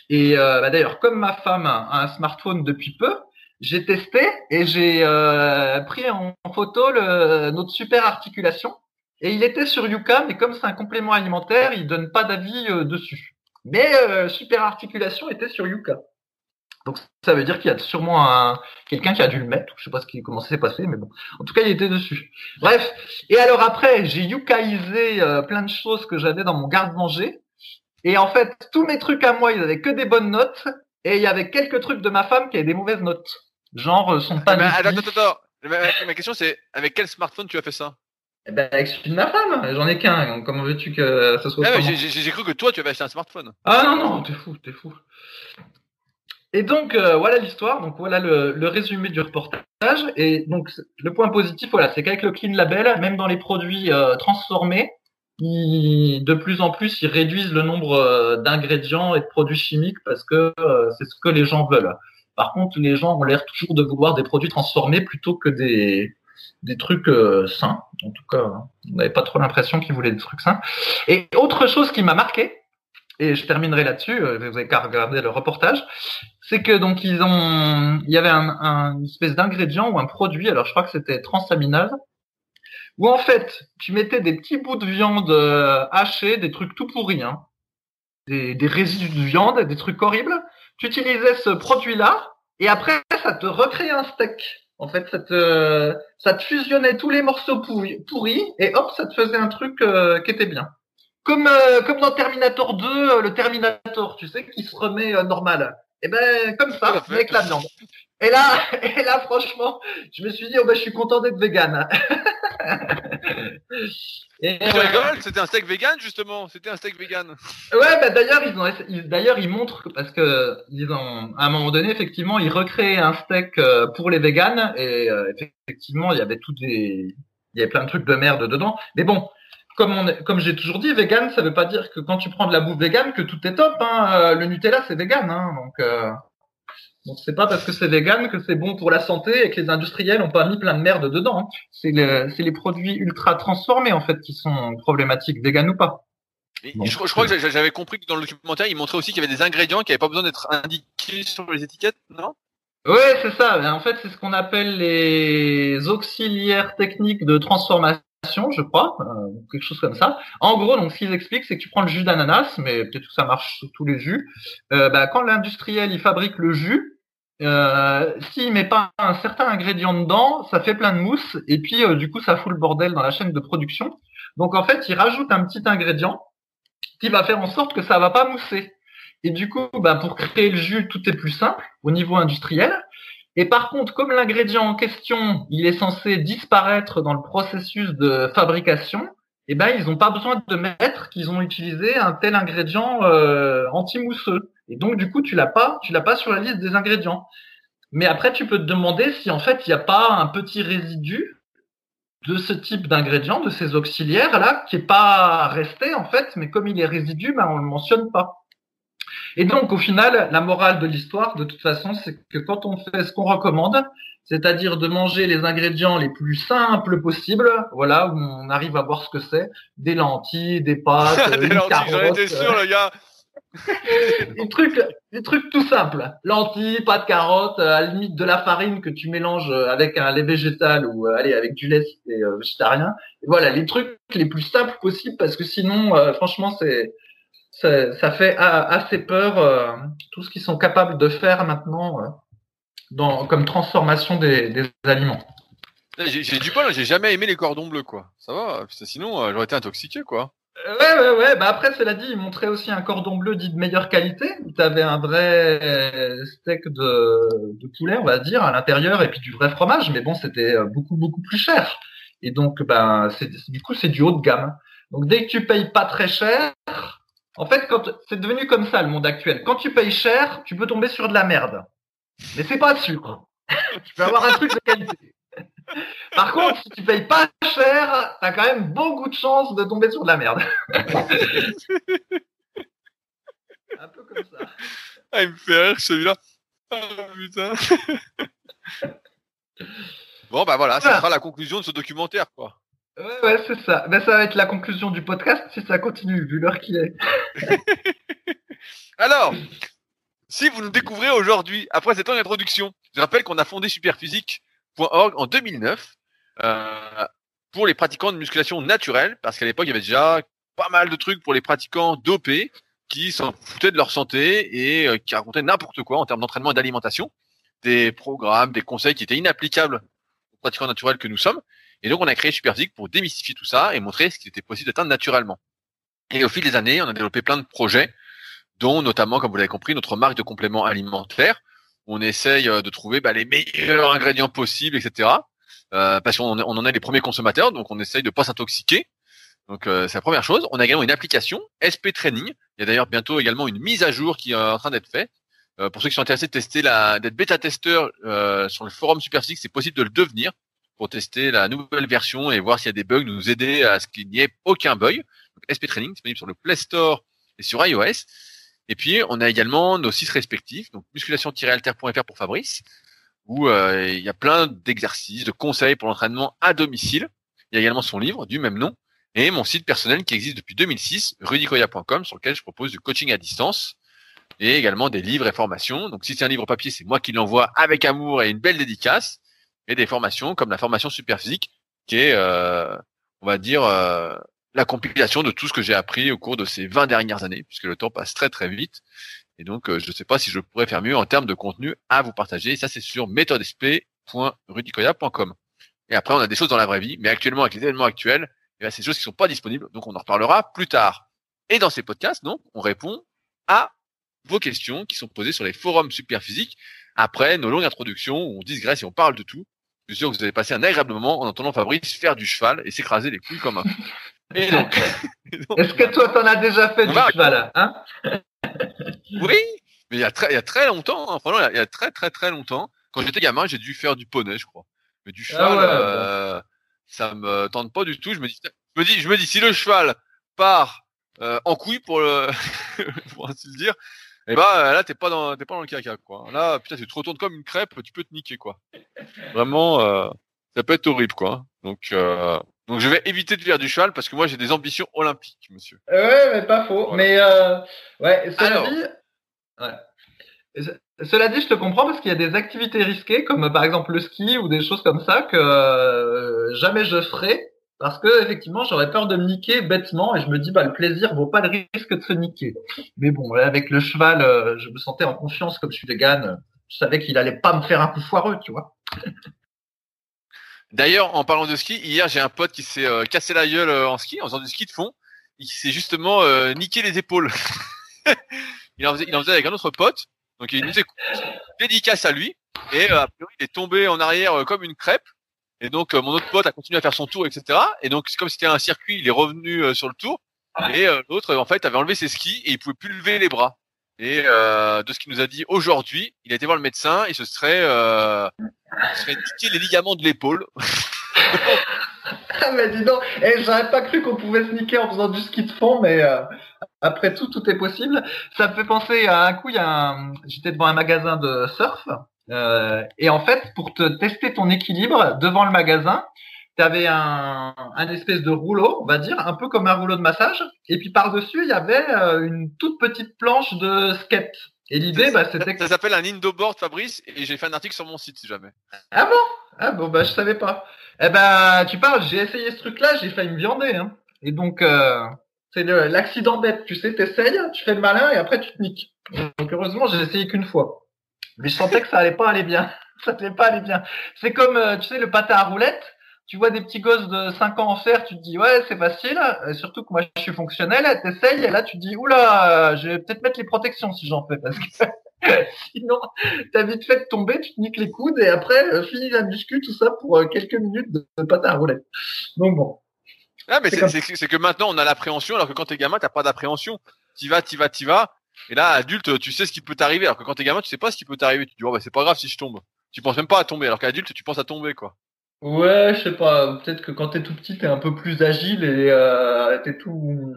Et euh, bah, d'ailleurs, comme ma femme a un smartphone depuis peu, j'ai testé et j'ai euh, pris en photo le, notre super articulation. Et il était sur Yuka, mais comme c'est un complément alimentaire, il donne pas d'avis euh, dessus. Mais super articulation était sur Yuka. Donc ça veut dire qu'il y a sûrement un quelqu'un qui a dû le mettre. Je sais pas ce qui comment ça s'est passé, mais bon. En tout cas, il était dessus. Bref. Et alors après, j'ai yukaisé plein de choses que j'avais dans mon garde-manger. Et en fait, tous mes trucs à moi, ils avaient que des bonnes notes. Et il y avait quelques trucs de ma femme qui avaient des mauvaises notes. Genre, euh, son pas. attends, attends, attends. Ma, question, c'est avec quel smartphone tu as fait ça? Eh ben, avec celui de ma femme, j'en ai qu'un. Comment veux-tu que ça soit ah J'ai cru que toi, tu avais acheté un smartphone. Ah non, non, t'es fou, t'es fou. Et donc, euh, voilà l'histoire. Donc, voilà le, le, résumé du reportage. Et donc, le point positif, voilà, c'est qu'avec le Clean Label, même dans les produits euh, transformés, de plus en plus, ils réduisent le nombre euh, d'ingrédients et de produits chimiques parce que c'est ce que les gens veulent. Par contre, les gens ont l'air toujours de vouloir des produits transformés plutôt que des, des trucs sains. En tout cas, on n'avait pas trop l'impression qu'ils voulaient des trucs sains. Et autre chose qui m'a marqué, et je terminerai là-dessus, vous avez qu'à regarder le reportage, c'est que donc ils ont, il y avait un, un espèce d'ingrédient ou un produit, alors je crois que c'était transaminase, où en fait tu mettais des petits bouts de viande euh, hachés, des trucs tout pourris, hein, des, des résidus de viande, des trucs horribles. Tu utilisais ce produit-là et après ça te recréait un steak. En fait, ça te, ça te fusionnait tous les morceaux pourris, et hop, ça te faisait un truc euh, qui était bien. Comme, euh, comme dans Terminator 2, le Terminator, tu sais, qui se remet normal. Et eh ben comme ça, avec la viande. Et là, et là, franchement, je me suis dit, oh ben, je suis content d'être vegan. et, tu rigoles, c'était un steak vegan justement, c'était un steak vegan. Ouais, bah d'ailleurs ils ont, d'ailleurs ils montrent parce que ils ont, à un moment donné effectivement ils recréaient un steak euh, pour les vegans et euh, effectivement il y avait tout des, il y avait plein de trucs de merde dedans. Mais bon, comme, on comme j'ai toujours dit, vegan, ça veut pas dire que quand tu prends de la bouffe vegan que tout est top. Hein. Euh, le Nutella, c'est vegan, hein. donc euh, donc c'est pas parce que c'est vegan que c'est bon pour la santé et que les industriels ont pas mis plein de merde dedans. Hein. C'est c'est les produits ultra transformés en fait qui sont problématiques, vegan ou pas. je, crois que j'avais compris que dans le documentaire, il montrait aussi qu'il y avait des ingrédients qui n'avaient pas besoin d'être indiqués sur les étiquettes, non? Ouais, c'est ça. En fait, c'est ce qu'on appelle les auxiliaires techniques de transformation je crois, euh, quelque chose comme ça. En gros, donc ce qu'ils expliquent, c'est que tu prends le jus d'ananas, mais peut-être que ça marche sur tous les jus. Euh, bah, quand l'industriel il fabrique le jus, euh, s'il met pas un certain ingrédient dedans, ça fait plein de mousse et puis euh, du coup ça fout le bordel dans la chaîne de production. Donc en fait, il rajoute un petit ingrédient qui va faire en sorte que ça va pas mousser. Et du coup, bah, pour créer le jus, tout est plus simple au niveau industriel. Et par contre, comme l'ingrédient en question, il est censé disparaître dans le processus de fabrication, eh ben ils n'ont pas besoin de mettre qu'ils ont utilisé un tel ingrédient euh, anti-mousseux. Et donc du coup, tu l'as pas, tu l'as pas sur la liste des ingrédients. Mais après, tu peux te demander si en fait il n'y a pas un petit résidu de ce type d'ingrédient, de ces auxiliaires là, qui est pas resté en fait, mais comme il est résidu, ben on le mentionne pas. Et donc, au final, la morale de l'histoire, de toute façon, c'est que quand on fait ce qu'on recommande, c'est-à-dire de manger les ingrédients les plus simples possibles, voilà, où on arrive à voir ce que c'est, des lentilles, des pâtes, des lentilles, j'en étais sûr, le gars. des trucs, des trucs tout simples. Lentilles, pâtes, carottes, à la limite de la farine que tu mélanges avec un lait végétal ou euh, allez avec du lait euh, végétarien. voilà, les trucs les plus simples possibles parce que sinon, euh, franchement, c'est ça, fait assez peur euh, tout ce qu'ils sont capables de faire maintenant euh, dans, comme transformation des, aliments. J'ai du mal, j'ai jamais aimé les cordons bleus, quoi. Ça va, sinon euh, j'aurais été intoxiqué, quoi. Ouais, ouais, ouais. Bah après, cela dit, ils montraient aussi un cordon bleu dit de meilleure qualité. Tu avais un vrai steak de, poulet, on va dire, à l'intérieur, et puis du vrai fromage. Mais bon, c'était beaucoup, beaucoup plus cher. Et donc, ben, du coup, c'est du haut de gamme. Donc, dès que tu payes pas très cher, en fait, quand c'est devenu comme ça le monde actuel. Quand tu payes cher, tu peux tomber sur de la merde. Mais c'est pas sûr. tu peux avoir un truc de qualité. Par contre, si tu payes pas cher, t'as quand même beaucoup de chances de tomber sur de la merde. un peu comme ça. Ah, il me fait rire celui-là. Oh putain. bon, bah voilà, ça sera la conclusion de ce documentaire, quoi. Ouais, ouais, c'est ça. Ben, ça va être la conclusion du podcast si ça continue, vu l'heure qu'il est. Alors, si vous nous découvrez aujourd'hui, après cette longue introduction, je rappelle qu'on a fondé superphysique.org en 2009 euh, pour les pratiquants de musculation naturelle, parce qu'à l'époque, il y avait déjà pas mal de trucs pour les pratiquants dopés qui s'en foutaient de leur santé et euh, qui racontaient n'importe quoi en termes d'entraînement et d'alimentation, des programmes, des conseils qui étaient inapplicables aux pratiquants naturels que nous sommes. Et donc, on a créé Superphysique pour démystifier tout ça et montrer ce qui était possible d'atteindre naturellement. Et au fil des années, on a développé plein de projets, dont notamment, comme vous l'avez compris, notre marque de compléments alimentaires. On essaye euh, de trouver bah, les meilleurs ingrédients possibles, etc. euh, parce qu'on on en est les premiers consommateurs, donc on essaye de pas s'intoxiquer. Donc euh, c'est la première chose. On a également une application SP Training. Il y a d'ailleurs bientôt également une mise à jour qui est en train d'être faite. Euh, pour ceux qui sont intéressés de tester la, d'être bêta-testeur sur le forum Superphysique, c'est possible de le devenir pour tester la nouvelle version et voir s'il y a des bugs, nous aider à ce qu'il n'y ait aucun bug. SP Training disponible sur le Play Store et sur iOS. Et puis on a également nos sites respectifs, donc musculation-alter.fr pour Fabrice, où euh, il y a plein d'exercices, de conseils pour l'entraînement à domicile. Il y a également son livre du même nom et mon site personnel qui existe depuis 2006, rudicoya.com, sur lequel je propose du coaching à distance et également des livres et formations. Donc si c'est un livre papier, c'est moi qui l'envoie avec amour et une belle dédicace et des formations comme la formation super physique qui est, euh, on va dire, euh, la compilation de tout ce que j'ai appris au cours de ces 20 dernières années, puisque le temps passe très très vite. Et donc, euh, je ne sais pas si je pourrais faire mieux en termes de contenu à vous partager. Ça, c'est sur méthodesp.rudicoya.com. Et après, on a des choses dans la vraie vie, mais actuellement, avec les événements actuels, il y a ces choses qui sont pas disponibles, donc on en reparlera plus tard. Et dans ces podcasts, donc, on répond à vos questions qui sont posées sur les forums Superphysique après nos longues introductions où on digresse et on parle de tout. Je suis sûr que vous avez passé un agréable moment en entendant Fabrice faire du cheval et s'écraser les couilles comme. Et donc, Est-ce que toi, t'en as déjà fait du cheval, hein? Oui, mais il y a très, il y a très longtemps, hein, il y a très très très longtemps. Quand j'étais gamin, j'ai dû faire du poney, je crois. Mais du ah cheval, euh, ça me tente pas du tout. Je me dis, je me dis, je me dis, si le cheval part euh, en couille pour le, pour ainsi le dire, et eh bah là t'es pas dans t'es pas dans le caca quoi. Là putain tu te retournes comme une crêpe, tu peux te niquer quoi. Vraiment euh, ça peut être horrible quoi. Donc euh, donc je vais éviter de faire du cheval parce que moi j'ai des ambitions olympiques monsieur. Ouais mais pas faux. Mais euh, ouais cela dit ouais. Cela dit, je te comprends parce qu'il y a des activités risquées, comme par exemple le ski ou des choses comme ça, que jamais je ferai parce que effectivement j'aurais peur de me niquer bêtement et je me dis bah le plaisir vaut pas le risque de se niquer. Mais bon avec le cheval euh, je me sentais en confiance comme je suis vegan, je savais qu'il allait pas me faire un coup foireux tu vois. D'ailleurs en parlant de ski hier j'ai un pote qui s'est euh, cassé la gueule euh, en ski en faisant du ski de fond qui s'est justement niqué les épaules. il en faisait il avec un autre pote donc il nous écoute dédicace à lui et priori il est tombé en arrière comme une crêpe et donc euh, mon autre pote a continué à faire son tour, etc. Et donc comme c'était un circuit, il est revenu euh, sur le tour. Et euh, l'autre, en fait, avait enlevé ses skis et il pouvait plus lever les bras. Et de ce qu'il nous a dit aujourd'hui, il a été voir le médecin et ce serait, il serait niqué les ligaments de l'épaule. ah mais dis donc, eh, j'aurais pas cru qu'on pouvait se niquer en faisant du ski de fond, mais après tout, tout est possible. Ça me fait penser à un coup, il y a j'étais devant un magasin de surf euh, et en fait, pour te tester ton équilibre devant le magasin, tu avais un, un espèce de rouleau, on va dire, un peu comme un rouleau de massage. Et puis par-dessus, il y avait euh, une toute petite planche de skate. Et l'idée, bah, c'était que... Ça s'appelle un indoor Fabrice, et j'ai fait un article sur mon site, si jamais. Ah bon? Ah bon, bah je savais pas. Eh ben, tu parles, j'ai essayé ce truc-là, j'ai failli me viander. Hein. Et donc, euh, c'est l'accident bête, tu sais, t'essayes, tu fais le malin, et après tu te niques. Donc heureusement, j'ai essayé qu'une fois. Mais je sentais que ça allait pas aller bien. Ça allait pas aller bien. C'est comme, euh, tu sais, le patin à roulette. Tu vois des petits gosses de 5 ans en faire, tu te dis ouais c'est facile, surtout que moi je suis fonctionnel, t'essayes et là tu te dis oula, je vais peut-être mettre les protections si j'en fais parce que sinon t'as vite fait de tomber, tu te niques les coudes et après euh, finis la muscu tout ça pour euh, quelques minutes de, patin à roulette. Donc bon. Ah mais c'est que maintenant on a l'appréhension alors que quand t'es gamin t'as pas d'appréhension. T'y vas, t'y vas, t'y vas. Et là, adulte, tu sais ce qui peut t'arriver, alors que quand t'es gamin, tu sais pas ce qui peut t'arriver. Tu te dis, oh, bah, c'est pas grave si je tombe. Tu penses même pas à tomber, alors qu'adulte, tu penses à tomber, quoi. Ouais, je sais pas. Peut-être que quand t'es tout petit, t'es un peu plus agile et euh, t'es tout.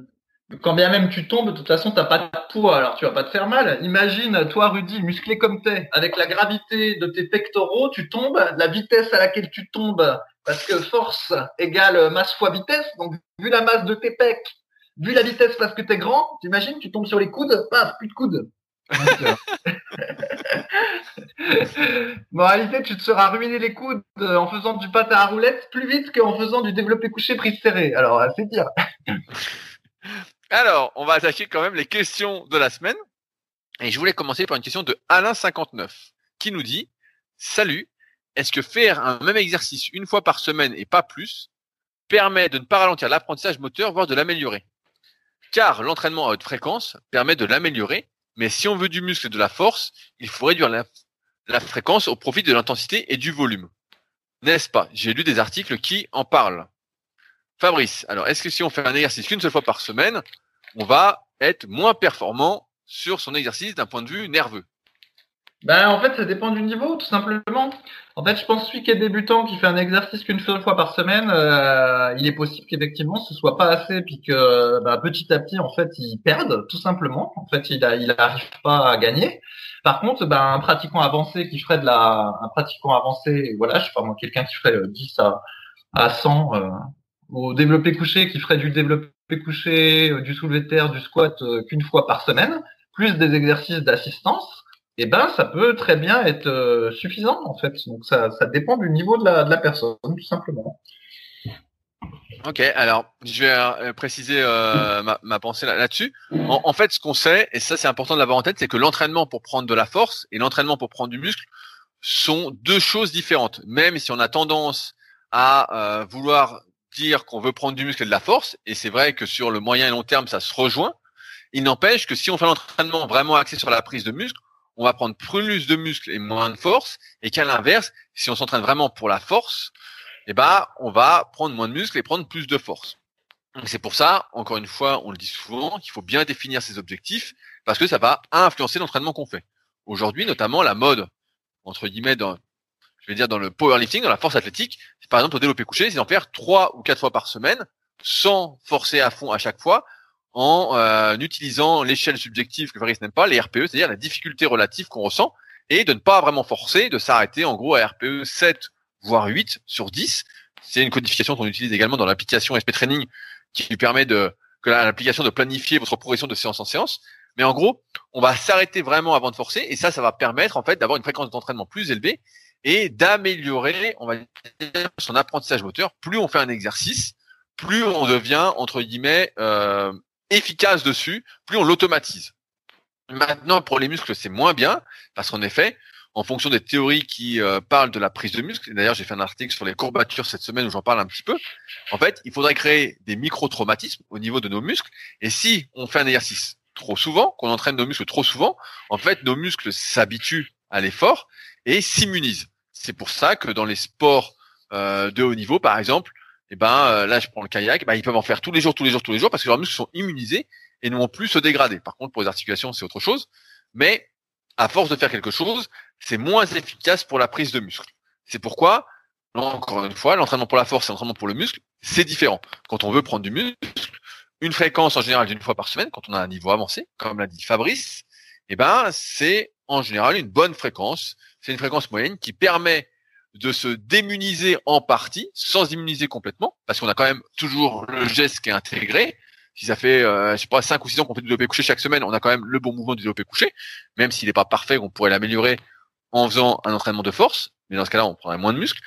Quand bien même tu tombes, de toute façon, t'as pas de poids, alors tu vas pas te faire mal. Imagine, toi, Rudy, musclé comme t'es, avec la gravité de tes pectoraux, tu tombes, la vitesse à laquelle tu tombes, parce que force égale masse fois vitesse. Donc, vu la masse de tes pecs, vu la vitesse parce que t'es grand, t'imagines, tu tombes sur les coudes, paf, plus de coudes. bon, en réalité, tu te seras ruiné les coudes en faisant du patin à roulette plus vite qu'en faisant du développé couché prise serré. Alors, euh, c'est dire. Alors, on va attaquer quand même les questions de la semaine. Et je voulais commencer par une question de Alain59 qui nous dit Salut, est-ce que faire un même exercice une fois par semaine et pas plus permet de ne pas ralentir l'apprentissage moteur, voire de l'améliorer? Car l'entraînement à haute fréquence permet de l'améliorer, mais si on veut du muscle et de la force, il faut réduire la, fréquence au profit de l'intensité et du volume. N'est-ce pas? J'ai lu des articles qui en parlent. Fabrice, alors est-ce que si on fait un exercice qu'une seule fois par semaine, on va être moins performant sur son exercice d'un point de vue nerveux? Ben, en fait, ça dépend du niveau, tout simplement. En fait, je pense celui qui est débutant, qui fait un exercice qu'une seule fois par semaine, euh, il est possible qu'effectivement ce soit pas assez, puis que ben, petit à petit, en fait, il perde, tout simplement. En fait, il n'arrive il pas à gagner. Par contre, ben, un pratiquant avancé qui ferait de la, un pratiquant avancé, voilà, je sais pas moi, quelqu'un qui ferait 10 à, à 100 euh, au développé couché, qui ferait du développé couché, euh, du soulevé de terre, du squat euh, qu'une fois par semaine, plus des exercices d'assistance, eh ben ça peut très bien être euh, suffisant en fait. Donc ça, ça dépend du niveau de la, personne, tout simplement. Ok, alors je vais préciser ma, ma, pensée là-dessus. en, en, fait, ce qu'on sait, et ça c'est important de l'avoir en tête, c'est que l'entraînement pour prendre de la force et l'entraînement pour prendre du muscle sont deux choses différentes. Même si on a tendance à vouloir dire qu'on veut prendre du muscle et de la force, et c'est vrai que sur le moyen et long terme, ça se rejoint. Il n'empêche que si on fait l'entraînement vraiment axé sur la prise de muscle, on va prendre plus de muscle et moins de force, et qu'à l'inverse, si on s'entraîne vraiment pour la force, eh ben, on va prendre moins de muscle et prendre plus de force. C'est pour ça, encore une fois, on le dit souvent, qu'il faut bien définir ses objectifs, parce que ça va influencer l'entraînement qu'on fait. Aujourd'hui, notamment, la mode, entre guillemets, dans, je vais dire dans le powerlifting, dans la force athlétique, par exemple au développé couché, c'est d'en faire trois ou quatre fois par semaine, sans forcer à fond à chaque fois, en euh, utilisant l'échelle subjective que Fabrice n'aime pas, les RPE, c'est-à-dire la difficulté relative qu'on ressent, et de ne pas vraiment forcer, de s'arrêter en gros à RPE 7 voire 8 sur 10. C'est une codification qu'on utilise également dans l'application SP Training qui permet de que l'application de planifier votre progression de séance en séance. Mais en gros, on va s'arrêter vraiment avant de forcer et ça, ça va permettre en fait d'avoir une fréquence d'entraînement plus élevée et d'améliorer, on va dire, son apprentissage moteur. Plus on fait un exercice, plus on devient entre guillemets euh, efficace dessus, plus on l'automatise. Maintenant, pour les muscles, c'est moins bien parce qu'en effet, en fonction des théories qui euh, parlent de la prise de muscle, d'ailleurs j'ai fait un article sur les courbatures cette semaine où j'en parle un petit peu, en fait, il faudrait créer des micro-traumatismes au niveau de nos muscles. Et si on fait un exercice trop souvent, qu'on entraîne nos muscles trop souvent, en fait, nos muscles s'habituent à l'effort et s'immunisent. C'est pour ça que dans les sports euh, de haut niveau, par exemple, eh ben euh, là je prends le kayak, ben, ils peuvent en faire tous les jours, tous les jours, tous les jours, parce que leurs muscles sont immunisés et ne vont plus se dégrader. Par contre, pour les articulations, c'est autre chose. Mais à force de faire quelque chose, c'est moins efficace pour la prise de muscle. C'est pourquoi, encore une fois, l'entraînement pour la force et l'entraînement pour le muscle, c'est différent. Quand on veut prendre du muscle, une fréquence en général d'une fois par semaine, quand on a un niveau avancé, comme l'a dit Fabrice, eh ben c'est en général une bonne fréquence c'est une fréquence moyenne qui permet de se démuniser en partie, sans immuniser complètement, parce qu'on a quand même toujours le geste qui est intégré. Si ça fait, euh, je sais pas, 5 ou 6 ans qu'on fait du développé couché chaque semaine, on a quand même le bon mouvement du développé couché, même s'il n'est pas parfait, on pourrait l'améliorer en faisant un entraînement de force, mais dans ce cas-là, on prendrait moins de muscles.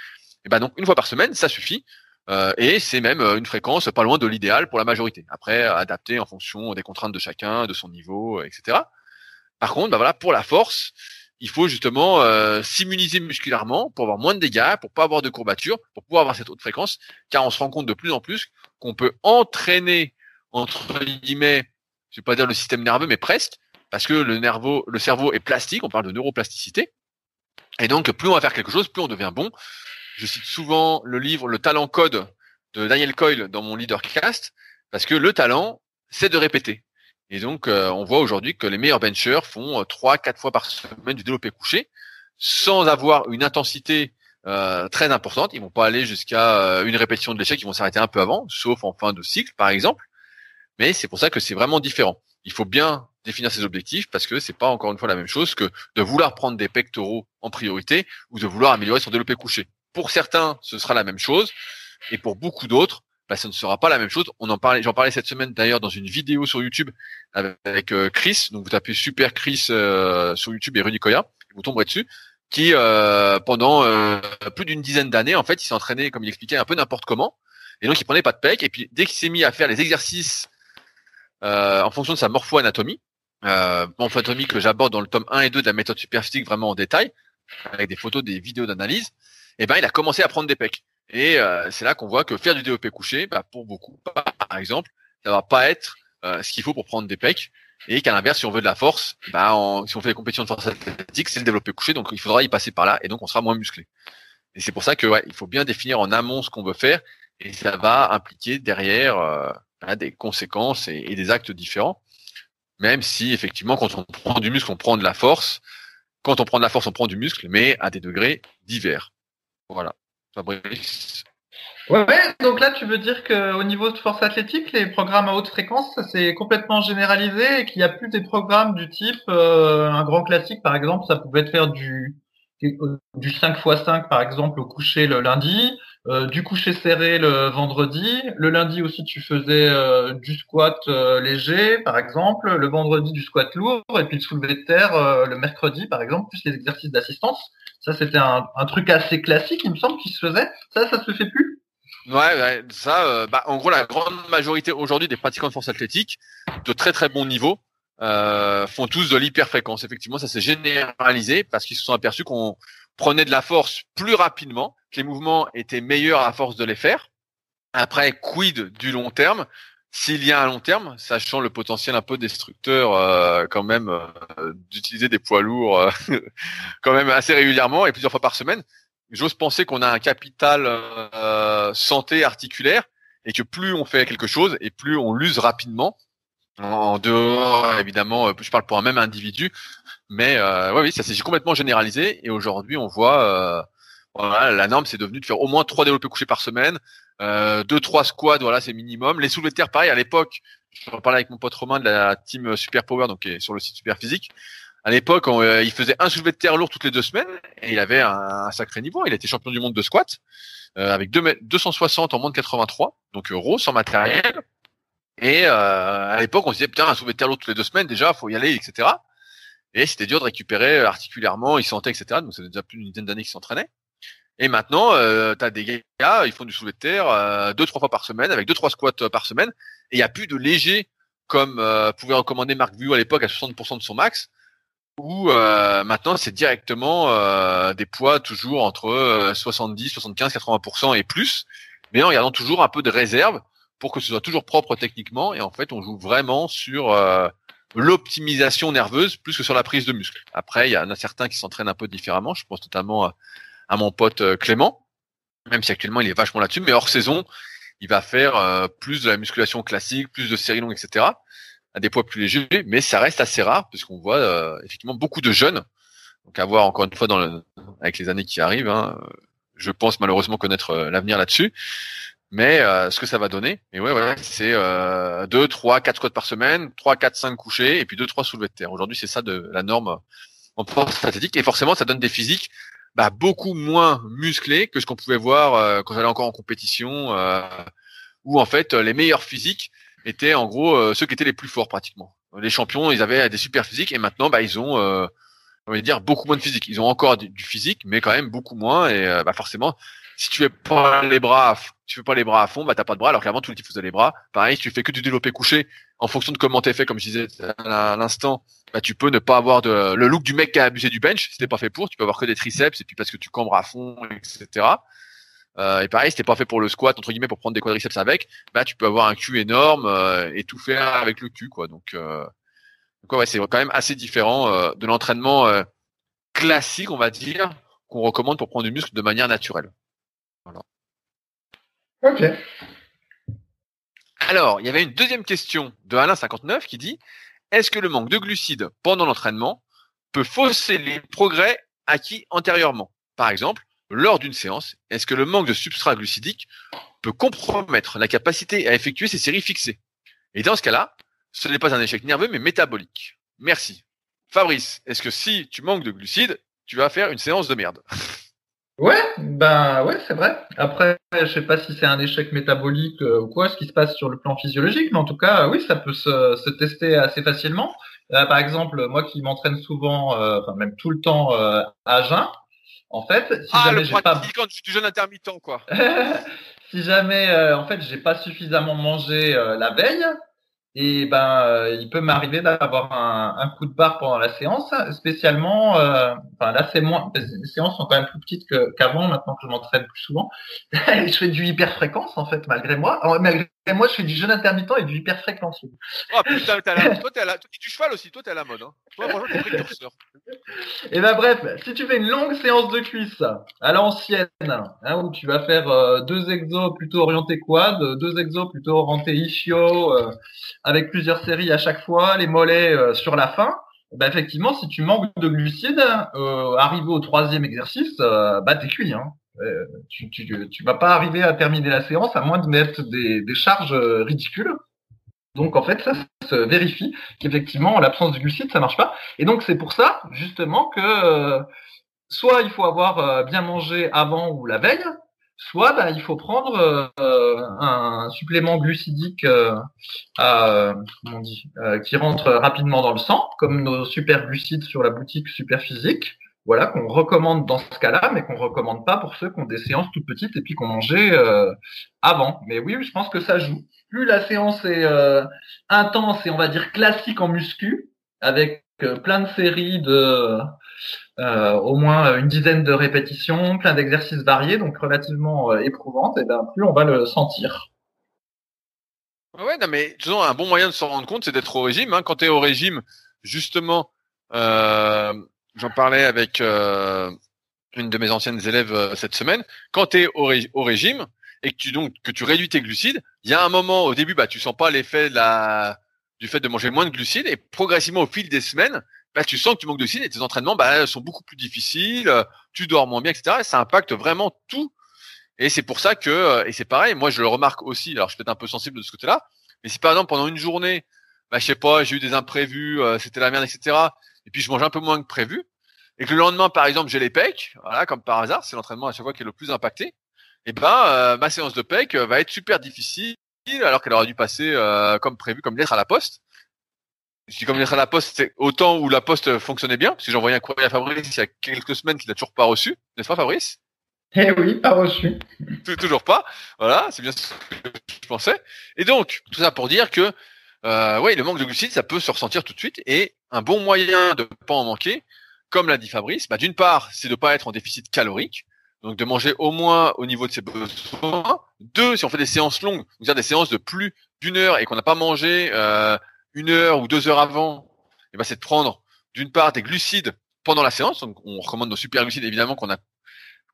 Et ben donc une fois par semaine, ça suffit. Euh, et c'est même euh, une fréquence pas loin de l'idéal pour la majorité. Après, adapté en fonction des contraintes de chacun, de son niveau, etc. Par contre, ben voilà, pour la force, il faut justement euh, s'immuniser musculairement pour avoir moins de dégâts, pour pas avoir de courbatures, pour pouvoir avoir cette haute fréquence, car on se rend compte de plus en plus qu'on peut entraîner entre guillemets, je vais pas dire le système nerveux, mais presque, parce que le, le cerveau est plastique, on parle de neuroplasticité, et donc plus on va faire quelque chose, plus on devient bon. Je cite souvent le livre Le talent code de Daniel Coyle dans mon leadercast, parce que le talent, c'est de répéter. Et donc, euh, on voit aujourd'hui que les meilleurs benchers font euh, trois, quatre fois par semaine du développé couché, sans avoir une intensité euh, très importante. Ils vont pas aller jusqu'à une répétition de l'échec, ils vont s'arrêter un peu avant, sauf en fin de cycle, par exemple. Mais c'est pour ça que c'est vraiment différent. Il faut bien définir ses objectifs parce que c'est pas encore une fois la même chose que de vouloir prendre des pectoraux en priorité ou de vouloir améliorer son développé couché. Pour certains, ce sera la même chose, et pour beaucoup d'autres, bah, ça ne sera pas la même chose. On en parlait, j'en parlais cette semaine d'ailleurs dans une vidéo sur YouTube avec, euh, Chris. Donc vous tapez Super Chris euh, sur YouTube et Rudy Koya, vous tomberez dessus. Qui euh, pendant plus d'une dizaine d'années, en fait, il s'est entraîné, comme il expliquait, un peu n'importe comment. Et donc il prenait pas de pec. Et puis dès qu'il s'est mis à faire les exercices en fonction de sa morpho-anatomie, morpho-anatomie que j'aborde dans le tome 1 et 2 de la méthode superphysique vraiment en détail, avec des photos, des vidéos d'analyse, et eh ben il a commencé à prendre des pecs. Et euh, c'est là qu'on voit que faire du développé couché, bah, pour beaucoup, par exemple, ça va pas être euh, ce qu'il faut pour prendre des pecs. Et qu'à l'inverse, si on veut de la force, bah, si on fait des compétitions de force athlétique, c'est le développé couché, donc il faudra y passer par là, et donc on sera moins musclé. Et c'est pour ça que ouais, il faut bien définir en amont ce qu'on veut faire et ça va impliquer derrière euh, bah, des conséquences et, des actes différents. Même si effectivement, quand on prend du muscle, on prend de la force. Quand on prend de la force, on prend du muscle, mais à des degrés divers. Voilà. Fabrice. Ouais, donc là, tu veux dire qu'au niveau de force athlétique, les programmes à haute fréquence, ça s'est complètement généralisé et qu'il n'y a plus des programmes du type euh, un grand classique, par exemple, ça pouvait faire du du 5 x 5 par exemple au coucher le lundi, euh, du coucher serré le vendredi, le lundi aussi tu faisais euh, du squat léger par exemple, le vendredi du squat lourd et puis le soulevé de terre le mercredi par exemple, plus les exercices d'assistance. Ça c'était un, truc assez classique il me semble qui se faisait. Ça ça se fait plus? Ouais, ça, euh, bah, en gros, la grande majorité aujourd'hui des pratiquants de force athlétique de très très bon niveau euh, font tous de l'hyperfréquence. Effectivement, ça s'est généralisé parce qu'ils se sont aperçus qu'on prenait de la force plus rapidement, que les mouvements étaient meilleurs à force de les faire. Après, quid du long terme? S'il y a un long terme, sachant le potentiel un peu destructeur euh, quand même euh, d'utiliser des poids lourds quand même assez régulièrement et plusieurs fois par semaine, j'ose penser qu'on a un capital euh, santé articulaire et que plus on fait quelque chose et plus on l'use rapidement. En dehors, évidemment, euh, je parle pour un même individu, mais euh, oui, ça s'est complètement généralisé et aujourd'hui, on voit, euh, la norme, c'est devenu de faire au moins trois développés couchés par semaine, euh, deux, trois squats, voilà, c'est minimum. Les soulevés de terre, pareil, à l'époque, je parlais avec mon pote Romain de la team Super Power, donc qui est sur le site Super Physique. À l'époque, euh, il faisait un soulevé de terre lourd toutes les deux semaines et il avait un, sacré niveau. Il était champion du monde de squat euh, avec 260 en moins de 83, donc euros sans matériel. Et euh, à l'époque, on se disait putain un soulevé de terre lourd toutes les deux semaines déjà, faut y aller, etc. Et c'était dur de récupérer articulairement, il sentait, etc. Donc ça déjà plus d'une dizaine d'années qu'il s'entraînait. Et maintenant, euh, tu as des gars, ils font du soulevé de terre deux trois fois par semaine avec deux trois squats par semaine. Et il y a plus de léger comme pouvait recommander Marc Vu à l'époque à 60% de son max où euh, maintenant c'est directement euh, des poids toujours entre 70, 75, 80% et plus, mais en gardant toujours un peu de réserve pour que ce soit toujours propre techniquement. Et en fait, on joue vraiment sur euh, l'optimisation nerveuse plus que sur la prise de muscle. Après, il y en a certains qui s'entraînent un peu différemment. Je pense notamment à, mon pote Clément, même si actuellement il est vachement là-dessus, mais hors saison, il va faire plus de la musculation classique, plus de séries longues, etc à des poids plus légers, mais ça reste assez rare puisqu'on voit euh, effectivement beaucoup de jeunes. Donc à voir encore une fois dans le, avec les années qui arrivent. Hein, je pense malheureusement connaître euh, l'avenir là-dessus, mais euh, ce que ça va donner. Et ouais, ouais, c'est euh, 2, 3, 4 squats par semaine, 3, 4, 5 couchés et puis 2, 3 soulevés de terre. Aujourd'hui, c'est ça de la norme en force athlétique et forcément, ça donne des physiques bah, beaucoup moins musclés que ce qu'on pouvait voir quand j'allais encore en compétition, où en fait les meilleurs physiques étaient en gros euh, ceux qui étaient les plus forts pratiquement. Les champions, ils avaient des super physiques et maintenant, bah, ils ont, euh, on va dire, beaucoup moins de physique. Ils ont encore du, physique, mais quand même beaucoup moins. Et euh, bah, forcément, si tu fais pas les bras, tu fais pas les bras à fond, bah t'as pas de bras. Alors qu'avant, tout le faisait les bras. Pareil, si tu fais que du développé couché, en fonction de comment t'es fait, comme je disais à l'instant, bah tu peux ne pas avoir de le look du mec qui a abusé du bench. Si t'es pas fait pour, tu peux avoir que des triceps et puis parce que tu cambres à fond, etc. Euh, et pareil, si t'es pas fait pour le squat entre guillemets pour prendre des quadriceps avec, bah tu peux avoir un cul énorme euh, et tout faire avec le cul quoi. Donc, euh, donc ouais, c'est quand même assez différent euh, de l'entraînement classique, on va dire, qu'on recommande pour prendre du muscle de manière naturelle. Voilà. Ok. Alors, il y avait une deuxième question de Alain59 qui dit Est-ce que le manque de glucides pendant l'entraînement peut fausser les progrès acquis antérieurement? Par exemple, lors d'une séance, est-ce que le manque de substrat glucidique peut compromettre la capacité à effectuer ces séries fixées? Et dans ce cas-là, ce n'est pas un échec nerveux, mais métabolique. Merci. Fabrice, est-ce que si tu manques de glucides, tu vas faire une séance de merde? Ouais, ben ouais, c'est vrai. Après, je sais pas si c'est un échec métabolique euh, ou quoi, ce qui se passe sur le plan physiologique, mais en tout cas, oui, ça peut se, tester assez facilement. Euh, par exemple, moi qui m'entraîne souvent, euh, enfin même tout le temps à jeun, en fait, si ah, jamais j'ai pas quand tu jeune intermittent quoi. si jamais euh, en fait j'ai pas suffisamment mangé euh, la veille, et ben euh, il peut m'arriver d'avoir un, coup de barre pendant la séance, spécialement. enfin là c'est moins, les séances sont quand même plus petites qu'avant. maintenant que je m'entraîne plus souvent, je fais du hyper fréquence en fait malgré moi, malgré moi, je fais du jeûne intermittent et du hyperfréquentiel. Oh putain, t'es la... toi, t'es à la... du cheval aussi, toi, t'es à la mode. Hein. Toi, franchement, t'es précurseur. Et ben bref, si tu fais une longue séance de cuisse à l'ancienne, hein, où tu vas faire euh, deux exos plutôt orientés quad, deux exos plutôt orientés ischio, euh, avec plusieurs séries à chaque fois, les mollets euh, sur la fin, bah effectivement, si tu manques de glucides, arrivé au troisième exercice, bah t'es cuit. Hein. Euh, tu, tu, tu, vas pas arriver à terminer la séance à moins de mettre des, des charges euh, ridicules. Donc en fait, ça se vérifie qu'effectivement, en l'absence de glucides, ça marche pas. Et donc c'est pour ça, justement, que euh, soit il faut avoir bien mangé avant ou la veille, soit bah, il faut prendre un supplément glucidique comment on dit, qui rentre rapidement dans le sang, comme nos super glucides sur la boutique Super Physique voilà, qu'on recommande dans ce cas-là, mais qu'on recommande pas pour ceux qui ont des séances toutes petites et puis qu'on mangeait euh, avant. Mais oui, je pense que ça joue. Plus la séance est euh, intense et on va dire classique en muscu, avec euh, plein de séries de au moins une dizaine de répétitions, plein d'exercices variés, donc relativement éprouvantes, et ben plus on va le sentir. Ouais, non, mais disons, un bon moyen de s'en rendre compte, c'est d'être au régime. Hein. Quand tu es au régime, justement, euh, j'en parlais avec euh, une de mes anciennes élèves euh, cette semaine. Quand tu es au, régime et que tu donc que tu réduis tes glucides, il y a un moment au début, bah tu sens pas l'effet la du fait de manger moins de glucides et progressivement au fil des semaines, bah tu sens que tu manques de glucides et tes entraînements bah, sont beaucoup plus difficiles, tu dors moins bien, etc. Et ça impacte vraiment tout. Et c'est pour ça que euh, et c'est pareil, moi je le remarque aussi. Alors je suis peut-être un peu sensible de ce côté-là, mais si par exemple pendant une journée, bah je sais pas, j'ai eu des imprévus, c'était la merde, etc et puis je mange un peu moins que prévu, et que le lendemain, par exemple, j'ai les pecs, voilà, comme par hasard, c'est l'entraînement à chaque fois qui est le plus impacté, et ben euh, ma séance de pecs euh, va être super difficile alors qu'elle aurait dû passer euh, comme prévu, comme lettre à la poste. Je dis comme lettre à la poste, c'est autant où la poste fonctionnait bien, parce que j'ai envoyé un courrier à Fabrice il y a quelques semaines qu'il n'a toujours pas reçu, n'est-ce pas Fabrice? Eh oui, pas reçu. toujours pas. Voilà, c'est bien ce que je pensais. Et donc, tout ça pour dire que euh, oui, le manque de glucides, ça peut se ressentir tout de suite. Et un bon moyen de ne pas en manquer, comme l'a dit Fabrice, bah, d'une part, c'est de ne pas être en déficit calorique, donc de manger au moins au niveau de ses besoins. Deux, si on fait des séances longues, dire des séances de plus d'une heure et qu'on n'a pas mangé euh, une heure ou deux heures avant, et bah, c'est de prendre d'une part des glucides pendant la séance. Donc on recommande nos super glucides évidemment qu'on a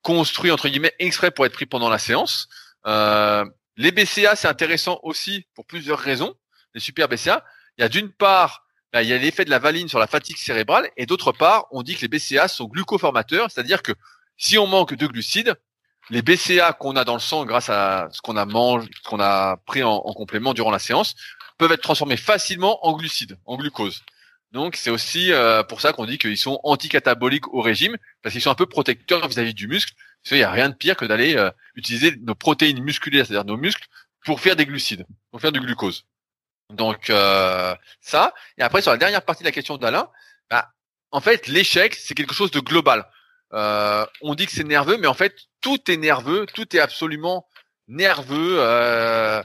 construit entre guillemets exprès pour être pris pendant la séance. Euh, les BCA, c'est intéressant aussi pour plusieurs raisons les super BCA, il y a d'une part, bah, il y a l'effet de la valine sur la fatigue cérébrale, et d'autre part, on dit que les BCA sont glucoformateurs, c'est-à-dire que si on manque de glucides, les BCA qu'on a dans le sang grâce à ce qu'on a mangé, ce qu'on a pris en, complément durant la séance, peuvent être transformés facilement en glucides, en glucose. Donc c'est aussi euh, pour ça qu'on dit qu'ils sont anticataboliques au régime, parce qu'ils sont un peu protecteurs vis-à-vis du muscle. Il n'y a rien de pire que d'aller euh, utiliser nos protéines musculaires, c'est-à-dire nos muscles, pour faire des glucides, pour faire du glucose. Donc euh, ça. Et après sur la dernière partie de la question d'Alain, bah, en fait l'échec c'est quelque chose de global. Euh, on dit que c'est nerveux, mais en fait tout est nerveux, tout est absolument nerveux. Euh...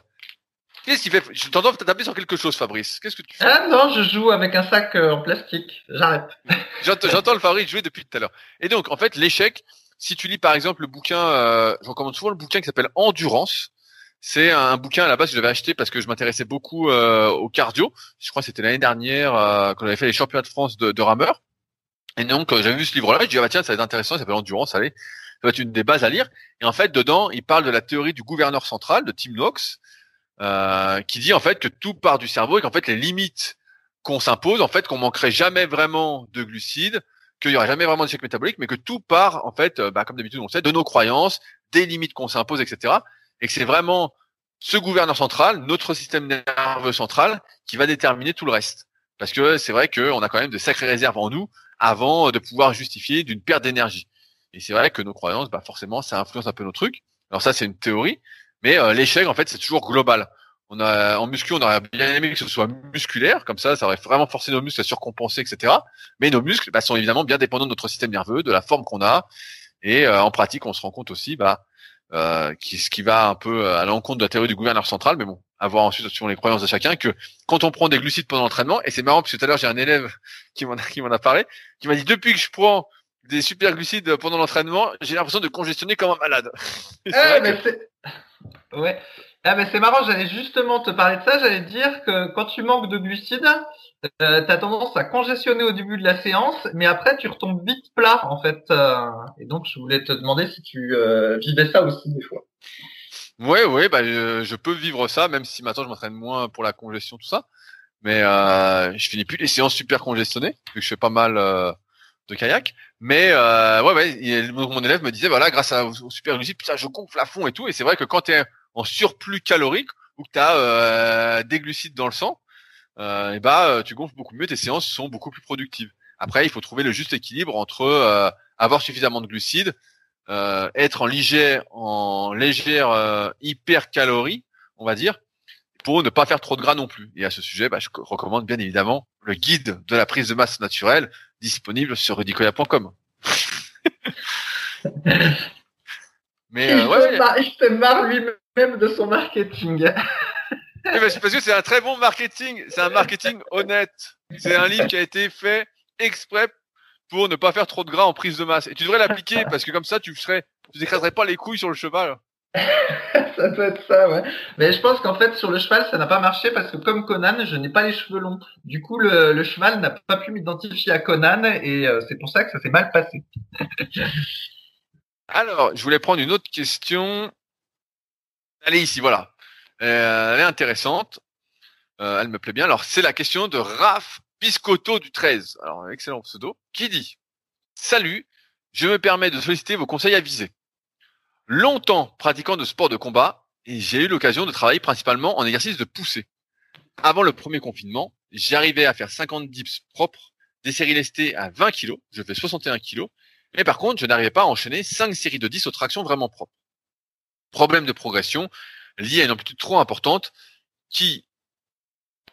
Qu'est-ce qu'il fait Je t'entends taper sur quelque chose, Fabrice. Qu'est-ce que tu fais? Ah non, je joue avec un sac euh, en plastique. J'arrête. J'entends le Fabrice jouer depuis tout à l'heure. Et donc en fait l'échec, si tu lis par exemple le bouquin, euh, je recommande souvent le bouquin qui s'appelle Endurance c'est un bouquin à la base que j'avais acheté parce que je m'intéressais beaucoup euh, au cardio. Je crois que c'était l'année dernière euh, qu'on avait fait les championnats de France de, de rameur. Et donc euh, j'avais vu ce livre-là, je dis ah bah tiens ça va être intéressant, ça s'appelle Endurance, allez, ça va être une des bases à lire. Et en fait dedans il parle de la théorie du gouverneur central de Tim Knox, euh, qui dit en fait que tout part du cerveau et qu'en fait les limites qu'on s'impose, en fait qu'on manquerait jamais vraiment de glucides, qu'il y aurait jamais vraiment d'échec métabolique, mais que tout part en fait, bah, comme d'habitude on sait, de nos croyances, des limites qu'on s'impose, etc et que c'est vraiment ce gouverneur central, notre système nerveux central, qui va déterminer tout le reste. Parce que c'est vrai qu'on a quand même de sacrées réserves en nous avant de pouvoir justifier d'une perte d'énergie. Et c'est vrai que nos croyances, bah forcément, ça influence un peu nos trucs. Alors ça, c'est une théorie, mais euh, l'échec, en fait, c'est toujours global. On a en muscu, on aurait bien aimé que ce soit musculaire, comme ça, ça aurait vraiment forcé nos muscles à surcompenser, etc. Mais nos muscles bah, sont évidemment bien dépendants de notre système nerveux, de la forme qu'on a, et euh, en pratique, on se rend compte aussi, bah, euh, qui, ce qui va un peu euh, à l'encontre de la théorie du gouverneur central, mais bon, à voir ensuite selon les croyances de chacun, que quand on prend des glucides pendant l'entraînement, et c'est marrant parce que tout à l'heure j'ai un élève qui m'en a, qui m'en a parlé, qui m'a dit depuis que je prends des super glucides pendant l'entraînement, j'ai l'impression de congestionner comme un malade. Eh, mais ouais. Ah ben c'est marrant, j'allais justement te parler de ça, j'allais dire que quand tu manques de glucides, euh, tu as tendance à congestionner au début de la séance, mais après tu retombes vite plat en fait. Euh, et donc je voulais te demander si tu euh, vivais ça aussi des fois. Ouais, ouais, bah je, peux vivre ça, même si maintenant je m'entraîne moins pour la congestion tout ça. Mais euh, je finis plus les séances super congestionnées, vu que je fais pas mal euh, de kayak. Mais euh, ouais, ouais, mon élève me disait voilà, grâce à, au super glucides, putain, je gonfle à fond et tout. Et c'est vrai que quand tu es en surplus calorique ou que tu as euh, des glucides dans le sang, euh, et bah euh, tu gonfles beaucoup mieux, tes séances sont beaucoup plus productives. Après, il faut trouver le juste équilibre entre euh, avoir suffisamment de glucides, euh, être en léger, en légère hyper calorie, on va dire, pour ne pas faire trop de gras non plus. Et à ce sujet, bah, je recommande bien évidemment le guide de la prise de masse naturelle disponible sur rudicoya.com. Mais euh, ouais, il se marre lui-même de son marketing. Parce que c'est un très bon marketing, c'est un marketing honnête. C'est un livre qui a été fait exprès pour ne pas faire trop de gras en prise de masse. Et tu devrais l'appliquer parce que comme ça, tu serais, tu pas les couilles sur le cheval. ça peut être ça, ouais. Mais je pense qu'en fait, sur le cheval, ça n'a pas marché parce que comme Conan, je n'ai pas les cheveux longs. Du coup, le, cheval n'a pas pu m'identifier à Conan et euh, c'est pour ça que ça s'est mal passé. Alors, je voulais prendre une autre question. Allez ici, voilà. Euh, elle est intéressante. Euh, elle me plaît bien. Alors, c'est la question de Raph Biscotto du 13. Alors, excellent pseudo. Qui dit Salut, je me permets de solliciter vos conseils avisés longtemps pratiquant de sport de combat j'ai eu l'occasion de travailler principalement en exercice de poussée. Avant le premier confinement, j'arrivais à faire 50 dips propres, des séries lestées à 20 kg, je fais 61 kg, mais par contre, je n'arrivais pas à enchaîner 5 séries de 10 aux tractions vraiment propres. Problème de progression lié à une amplitude trop importante qui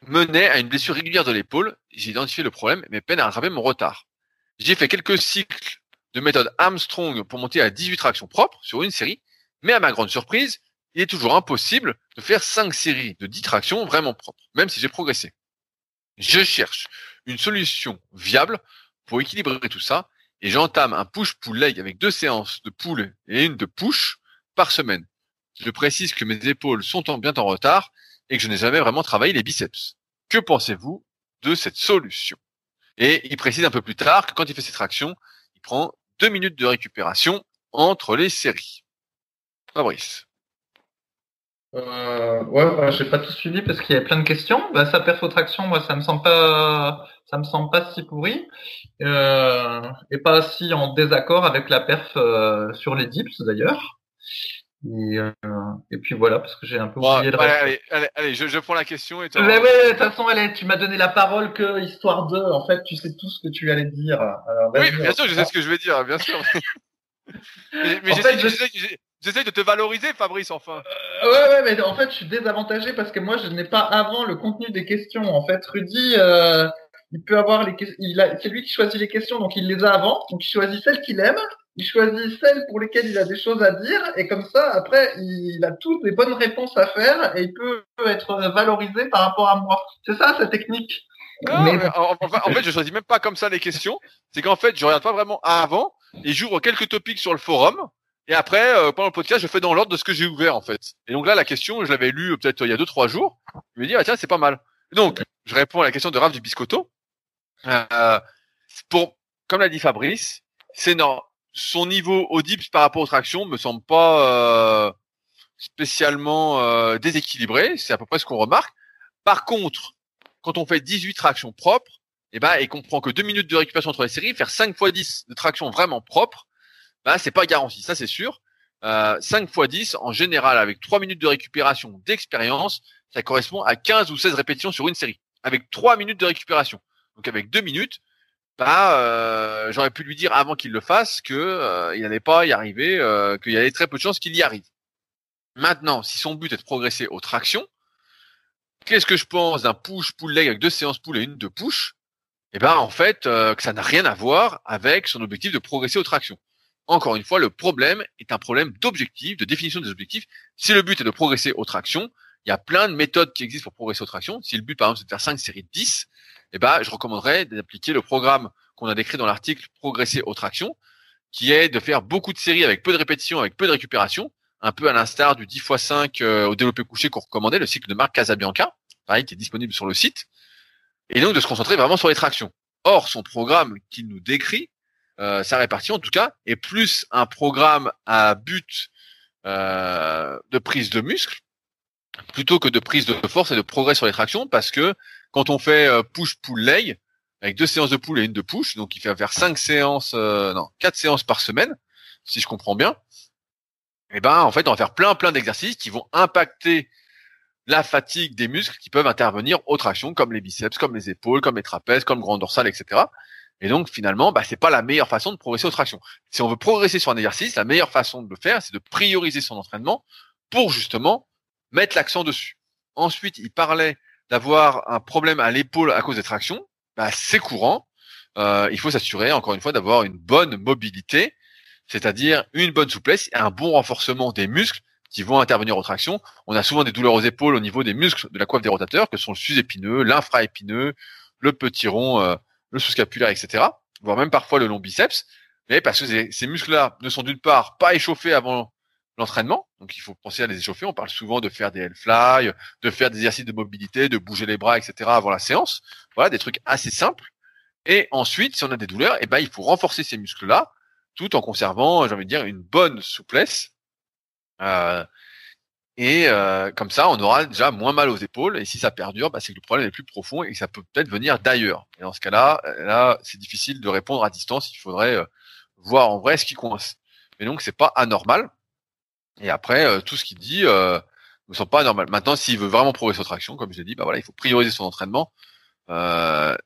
menait à une blessure régulière de l'épaule. J'ai identifié le problème, mais peine à rattraper mon retard. J'ai fait quelques cycles de méthode Armstrong pour monter à 18 tractions propres sur une série, mais à ma grande surprise, il est toujours impossible de faire 5 séries de 10 tractions vraiment propres, même si j'ai progressé. Je cherche une solution viable pour équilibrer tout ça, et j'entame un push-pull leg avec deux séances de pull et une de push par semaine. Je précise que mes épaules sont bien en retard et que je n'ai jamais vraiment travaillé les biceps. Que pensez-vous de cette solution? Et il précise un peu plus tard que quand il fait ses tractions, il prend deux minutes de récupération entre les séries. Fabrice. Euh, ouais, j'ai pas tout suivi parce qu'il y avait plein de questions. Bah, sa perfotraction, moi, ça me semble pas, ça me semble pas si pourri euh, et pas si en désaccord avec la perf euh, sur les dips d'ailleurs. Et, euh, et, puis voilà, parce que j'ai un peu oublié de allez, allez, allez, je, je, prends la question. Et mais ouais, de toute façon, allez, tu m'as donné la parole que histoire de. En fait, tu sais tout ce que tu allais dire. oui, bien sûr, je sais ce que je vais dire, bien sûr. mais, mais j'essaie de te valoriser, Fabrice, enfin. Euh, ouais, ouais, mais en fait, je suis désavantagé parce que moi, je n'ai pas avant le contenu des questions. En fait, Rudy, euh, il peut avoir les questions. C'est lui qui choisit les questions, donc il les a avant. Donc il choisit celles qu'il aime il choisit celles pour lesquelles il a des choses à dire et comme ça, après, il a toutes les bonnes réponses à faire et il peut être valorisé par rapport à moi. C'est ça, sa technique. en, fait, je choisis même pas comme ça les questions. C'est qu'en fait, je regarde pas vraiment avant et j'ouvre quelques topics sur le forum. Et après, euh, pendant le podcast, je fais dans l'ordre de ce que j'ai ouvert, en fait. Et donc là, la question, je l'avais lu euh, peut-être il y a deux, trois jours. Je me dis, ah, tiens, c'est pas mal. donc, je réponds à la question de Raph du Biscotto. Euh, pour, comme l'a dit Fabrice, c'est non, son niveau au dips par rapport aux tractions me semble pas euh, spécialement euh, déséquilibré. C'est à peu près ce qu'on remarque. Par contre, quand on fait 18 tractions propres, et eh ben, et qu'on prend que 2 minutes de récupération entre les séries, faire 5 fois 10 de tractions vraiment propres, ben, c'est pas garanti. Ça, c'est sûr. Euh, 5 fois 10, en général, avec 3 minutes de récupération d'expérience, ça correspond à 15 ou 16 répétitions sur une série. Avec 3 minutes de récupération. Donc avec 2 minutes, bah, euh, j'aurais pu lui dire avant qu'il le fasse que euh, il n'allait pas y arriver, euh, qu'il y avait très peu de chances qu'il y arrive. Maintenant, si son but est de progresser aux tractions, qu'est-ce que je pense d'un push pull leg avec deux séances pull et une de push? Eh ben, en fait, que ça n'a rien à voir avec son objectif de progresser aux tractions. Encore une fois, le problème est un problème d'objectif, de définition des objectifs. Si le but est de progresser aux tractions, il y a plein de méthodes qui existent pour progresser aux tractions. Si le but, par exemple, c'est de faire 5 séries de 10, eh ben, je recommanderais d'appliquer le programme qu'on a décrit dans l'article Progresser aux tractions, qui est de faire beaucoup de séries avec peu de répétitions, avec peu de récupération, un peu à l'instar du 10 x 5 au développé couché qu'on recommandait, le cycle de Marc Casabianca, pareil, qui est disponible sur le site, et donc de se concentrer vraiment sur les tractions. Or, son programme qu'il nous décrit, euh, sa répartie en tout cas, est plus un programme à but euh, de prise de muscle plutôt que de prise de force et de progrès sur les tractions, parce que quand on fait euh, push pull leg avec deux séances de pull et une de push, donc il fait faire cinq séances, non quatre séances par semaine, si je comprends bien. Et eh ben en fait on va faire plein plein d'exercices qui vont impacter la fatigue des muscles qui peuvent intervenir aux tractions, comme les biceps, comme les épaules, comme les trapèzes, comme le grand dorsal, etc. Et donc finalement, bah, c'est pas la meilleure façon de progresser aux tractions. Si on veut progresser sur un exercice, la meilleure façon de le faire, c'est de prioriser son entraînement pour justement mettre l'accent dessus. Ensuite, il parlait d'avoir un problème à l'épaule à cause des tractions. Bah, c'est courant. Euh, il faut s'assurer, encore une fois, d'avoir une bonne mobilité, c'est-à-dire une bonne souplesse et un bon renforcement des muscles qui vont intervenir aux tractions. On a souvent des douleurs aux épaules au niveau des muscles de la coiffe des rotateurs, que sont le sus-épineux, l'infra-épineux, le petit rond, euh, le sous-scapulaire, etc. Voire même parfois le long biceps. Mais parce que ces, muscles-là ne sont d'une part pas échauffés avant l'entraînement, donc il faut penser à les échauffer. On parle souvent de faire des L-fly, de faire des exercices de mobilité, de bouger les bras, etc. avant la séance. Voilà, des trucs assez simples. Et ensuite, si on a des douleurs, eh ben, il faut renforcer ces muscles-là, tout en conservant, j'ai envie de dire, une bonne souplesse euh, et euh, comme ça, on aura déjà moins mal aux épaules. Et si ça perdure, bah, c'est que le problème est plus profond et que ça peut peut-être venir d'ailleurs. Et dans ce cas-là, euh, là, c'est difficile de répondre à distance. Il faudrait voir en vrai ce qui coince. Mais donc, c'est pas anormal. Et après, tout ce qu'il dit euh, ne sont pas anormal. Maintenant, s'il veut vraiment progresser sur traction, comme je l'ai dit, bah voilà, il faut prioriser son entraînement.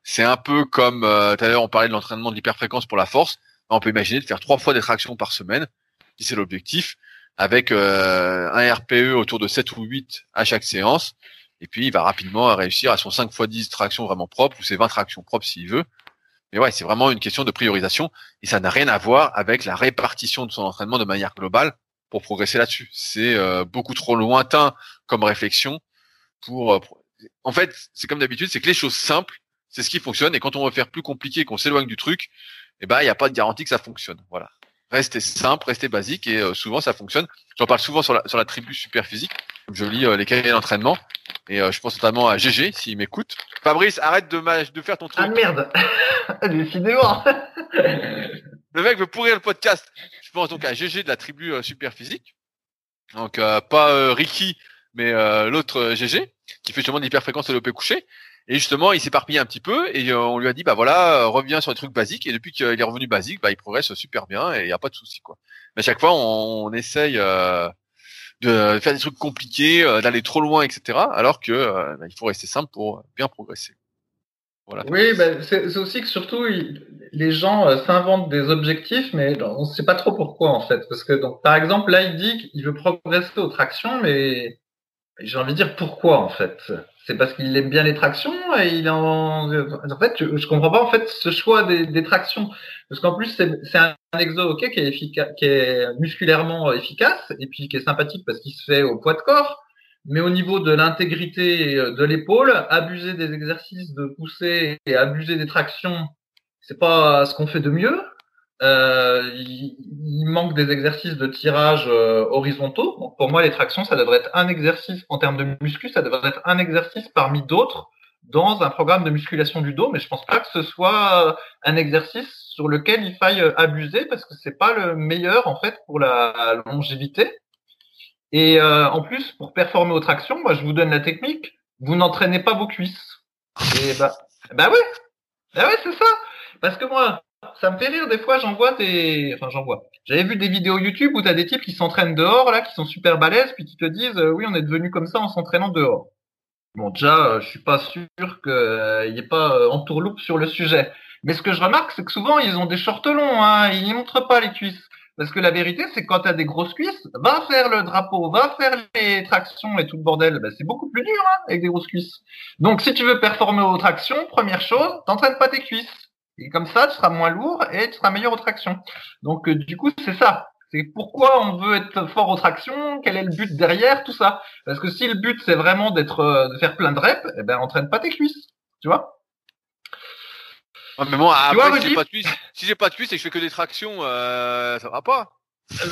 c'est un peu comme tout à l'heure, on parlait de l'entraînement de l'hyperfréquence pour la force. On peut imaginer de faire trois fois des tractions par semaine, si c'est l'objectif avec euh, un RPE autour de 7 ou 8 à chaque séance. Et puis, il va rapidement réussir à son 5 x 10 tractions vraiment propres ou ses 20 tractions propres s'il veut. Mais ouais, c'est vraiment une question de priorisation et ça n'a rien à voir avec la répartition de son entraînement de manière globale pour progresser là-dessus. C'est euh, beaucoup trop lointain comme réflexion pour. Euh, en fait, c'est comme d'habitude, c'est que les choses simples, c'est ce qui fonctionne et quand on veut faire plus compliqué, qu'on s'éloigne du truc, eh ben il n'y a pas de garantie que ça fonctionne. Voilà restez simple, restez basique et euh, souvent ça fonctionne. J'en parle souvent sur la, sur la tribu super physique. Je lis euh, les cahiers d'entraînement et euh, je pense notamment à GG s'il m'écoute. Fabrice, arrête de, de faire ton truc. Ah merde, décidément. le mec veut pourrir le podcast. Je pense donc à GG de la tribu super physique. Donc pas Ricky, mais l'autre GG qui fait justement de l'hyperfréquence et l'OP couché. Et justement, il s'éparpille un petit peu et euh, on lui a dit bah voilà, euh, reviens sur les trucs basiques. Et depuis qu'il est revenu basique, bah il progresse super bien et il n'y a pas de souci quoi. Mais à chaque fois, on, essaye euh, de faire des trucs compliqués, d'aller trop loin, etc. Alors que bah, il faut rester simple pour bien progresser. Oui, bah, c'est aussi que surtout les gens s'inventent des objectifs, mais on ne sait pas trop pourquoi en fait. Parce que donc par exemple là, il dit qu'il veut progresser aux tractions, mais j'ai envie de dire pourquoi en fait. C'est parce qu'il aime bien les tractions et il en en fait je, je comprends pas en fait ce choix des, des tractions. Parce qu'en plus c'est un, exo ok qui est efficace qui est musculairement efficace et puis qui est sympathique parce qu'il se fait au poids de corps mais au niveau de l'intégrité de l'épaule abuser des exercices de poussée et abuser des tractions c'est pas ce qu'on fait de mieux euh, il, manque des exercices de tirage euh, horizontaux. Pour moi, les tractions, ça devrait être un exercice en termes de muscu, ça devrait être un exercice parmi d'autres dans un programme de musculation du dos. Mais je pense pas que ce soit un exercice sur lequel il faille abuser parce que c'est pas le meilleur en fait pour la longévité. Et euh, en plus, pour performer aux tractions, moi je vous donne la technique. Vous n'entraînez pas vos cuisses. Et bah, bah ouais, bah ouais, c'est ça. Parce que moi, ça me fait rire des fois, j'en vois des, enfin j'en vois. J'avais vu des vidéos YouTube où t'as des types qui s'entraînent dehors là, qui sont super balèzes, puis qui te disent euh, oui on est devenu comme ça en s'entraînant dehors. Bon déjà, euh, je suis pas sûr qu'il euh, n'y ait pas entourloupe sur le sujet. Mais ce que je remarque, c'est que souvent ils ont des shorts longs, hein, ils montrent pas les cuisses. Parce que la vérité, c'est que quand tu as des grosses cuisses, va faire le drapeau, va faire les tractions et tout le bordel. Ben, c'est beaucoup plus dur hein, avec des grosses cuisses. Donc si tu veux performer aux tractions, première chose, t'entraînes pas tes cuisses. Et comme ça, tu seras moins lourd et tu seras meilleur aux tractions. Donc, euh, du coup, c'est ça. C'est pourquoi on veut être fort aux tractions, quel est le but derrière, tout ça. Parce que si le but, c'est vraiment d'être, euh, de faire plein de reps, eh ben, entraîne pas tes cuisses. Tu vois? Mais moi, après, si j'ai pas de cuisses, si j'ai pas de et que je fais que des tractions, euh, ça va pas.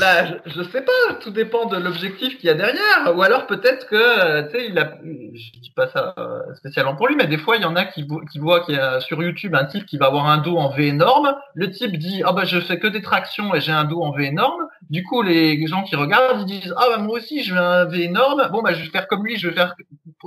Là, je, sais pas, tout dépend de l'objectif qu'il y a derrière. Ou alors peut-être que, euh, tu sais, il a, je dis pas ça euh, spécialement pour lui, mais des fois il y en a qui, qui voient qu'il y a sur YouTube un type qui va avoir un dos en V énorme. Le type dit, ah bah je fais que des tractions et j'ai un dos en V énorme. Du coup, les gens qui regardent, ils disent, ah bah moi aussi je veux un V énorme. Bon bah je vais faire comme lui, je vais faire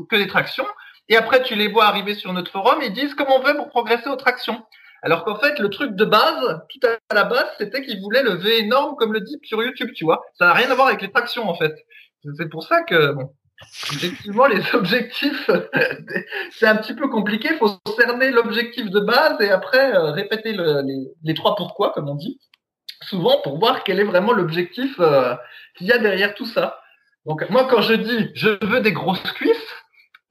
que des tractions. Et après tu les vois arriver sur notre forum et disent comment on fait pour progresser aux tractions. Alors qu'en fait, le truc de base, tout à la base, c'était qu'il voulait le V énorme comme le dit sur YouTube, tu vois. Ça n'a rien à voir avec les tractions, en fait. C'est pour ça que, bon, effectivement, les objectifs, c'est un petit peu compliqué. Il faut cerner l'objectif de base et après euh, répéter les, les, trois pourquoi, comme on dit, souvent pour voir quel est vraiment l'objectif euh, qu'il y a derrière tout ça. Donc moi, quand je dis je veux des grosses cuisses,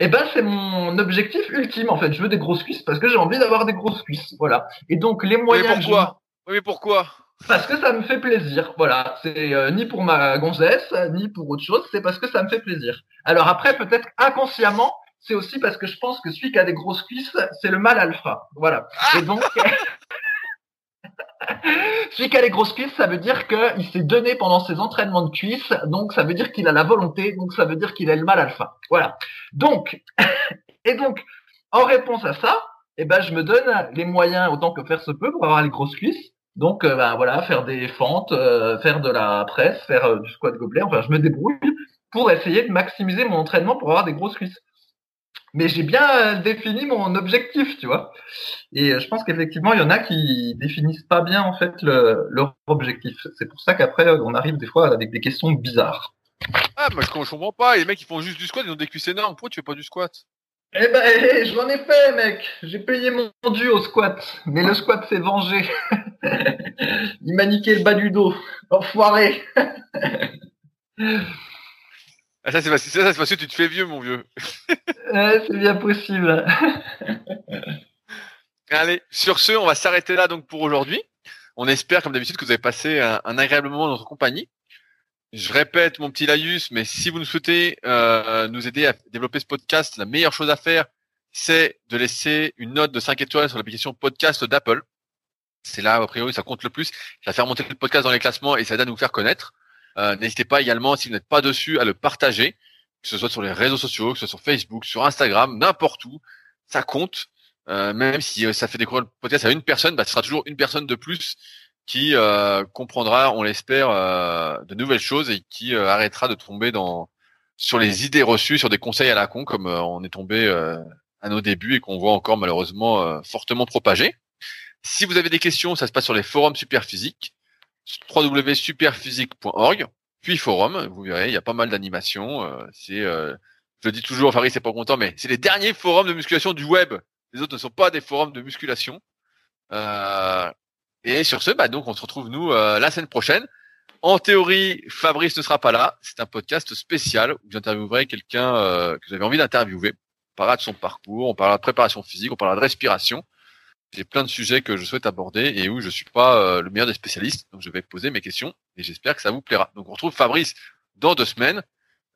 eh ben, c'est mon objectif ultime, en fait. Je veux des grosses cuisses parce que j'ai envie d'avoir des grosses cuisses. Voilà. Et donc, les moyens. Mais pourquoi? Oui, pourquoi? Parce que ça me fait plaisir. Voilà. C'est euh, ni pour ma gonzesse, ni pour autre chose. C'est parce que ça me fait plaisir. Alors après, peut-être inconsciemment, c'est aussi parce que je pense que celui qui a des grosses cuisses, c'est le mal alpha. Voilà. Et donc. Celui qui a les grosses cuisses, ça veut dire qu'il s'est donné pendant ses entraînements de cuisses, donc ça veut dire qu'il a la volonté, donc ça veut dire qu'il a le mal alpha. Voilà. Donc, et donc, en réponse à ça, eh ben, je me donne les moyens autant que faire se peut pour avoir les grosses cuisses. Donc, euh, ben, voilà, faire des fentes, euh, faire de la presse, faire euh, du squat gobelet. Enfin, je me débrouille pour essayer de maximiser mon entraînement pour avoir des grosses cuisses mais j'ai bien euh, défini mon objectif, tu vois. Et euh, je pense qu'effectivement, il y en a qui définissent pas bien en fait le, leur objectif. C'est pour ça qu'après, on arrive des fois avec des questions bizarres. Ah, moi je comprends pas. Les mecs, ils font juste du squat, ils ont des cuisses énormes. Pourquoi tu fais pas du squat? Eh ben, eh, j'en ai fait, mec. J'ai payé mon dû au squat. Mais le squat s'est vengé. il m'a niqué le bas du dos. Enfoiré. Ah, ça, c'est parce, que tu te fais vieux, mon vieux. c'est bien possible. Allez, sur ce, on va s'arrêter là donc pour aujourd'hui. On espère, comme d'habitude, que vous avez passé un, agréable moment dans notre compagnie. Je répète mon petit laïus, mais si vous nous souhaitez euh, nous aider à développer ce podcast, la meilleure chose à faire, c'est de laisser une note de 5 étoiles sur l'application podcast d'Apple. C'est là, a priori, ça compte le plus. Ça va faire monter le podcast dans les classements et ça aide à nous faire connaître. Euh, n'hésitez pas également, si vous n'êtes pas dessus, à le partager, que ce soit sur les réseaux sociaux, que ce soit sur Facebook, sur Instagram, n'importe où. Ça compte. Euh, même si euh, ça fait découvrir le podcast à une personne, bah, ce sera toujours une personne de plus qui comprendra, on l'espère, de nouvelles choses et qui arrêtera de tomber dans sur les idées reçues, sur des conseils à la con, comme on est tombé à nos débuts et qu'on voit encore malheureusement fortement propagé. Si vous avez des questions, ça se passe sur les forums Superphysique www.superphysique.org, puis forum, vous verrez, il y a pas mal d'animations. Euh, c'est, euh, je le dis toujours, Farid c'est pas content, mais c'est les derniers forums de musculation du web. Les autres ne sont pas des forums de musculation. Euh, et sur ce, bah donc on se retrouve nous la semaine prochaine. En théorie, Fabrice ne sera pas là. C'est un podcast spécial où j'interviewerai quelqu'un que j'avais envie d'interviewer. On parlera de son parcours, on parlera de préparation physique, on parlera de respiration j'ai plein de sujets que je souhaite aborder et où je suis pas euh, le meilleur des spécialistes. Donc je vais poser mes questions et j'espère que ça vous plaira. Donc on retrouve Fabrice dans deux semaines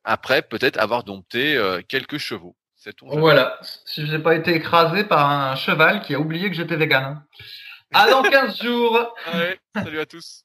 après peut-être avoir dompté euh, quelques chevaux. Voilà. Si je n'ai pas été écrasé par un cheval qui a oublié que j'étais vegan. À dans 15 jours. Allez, salut à tous.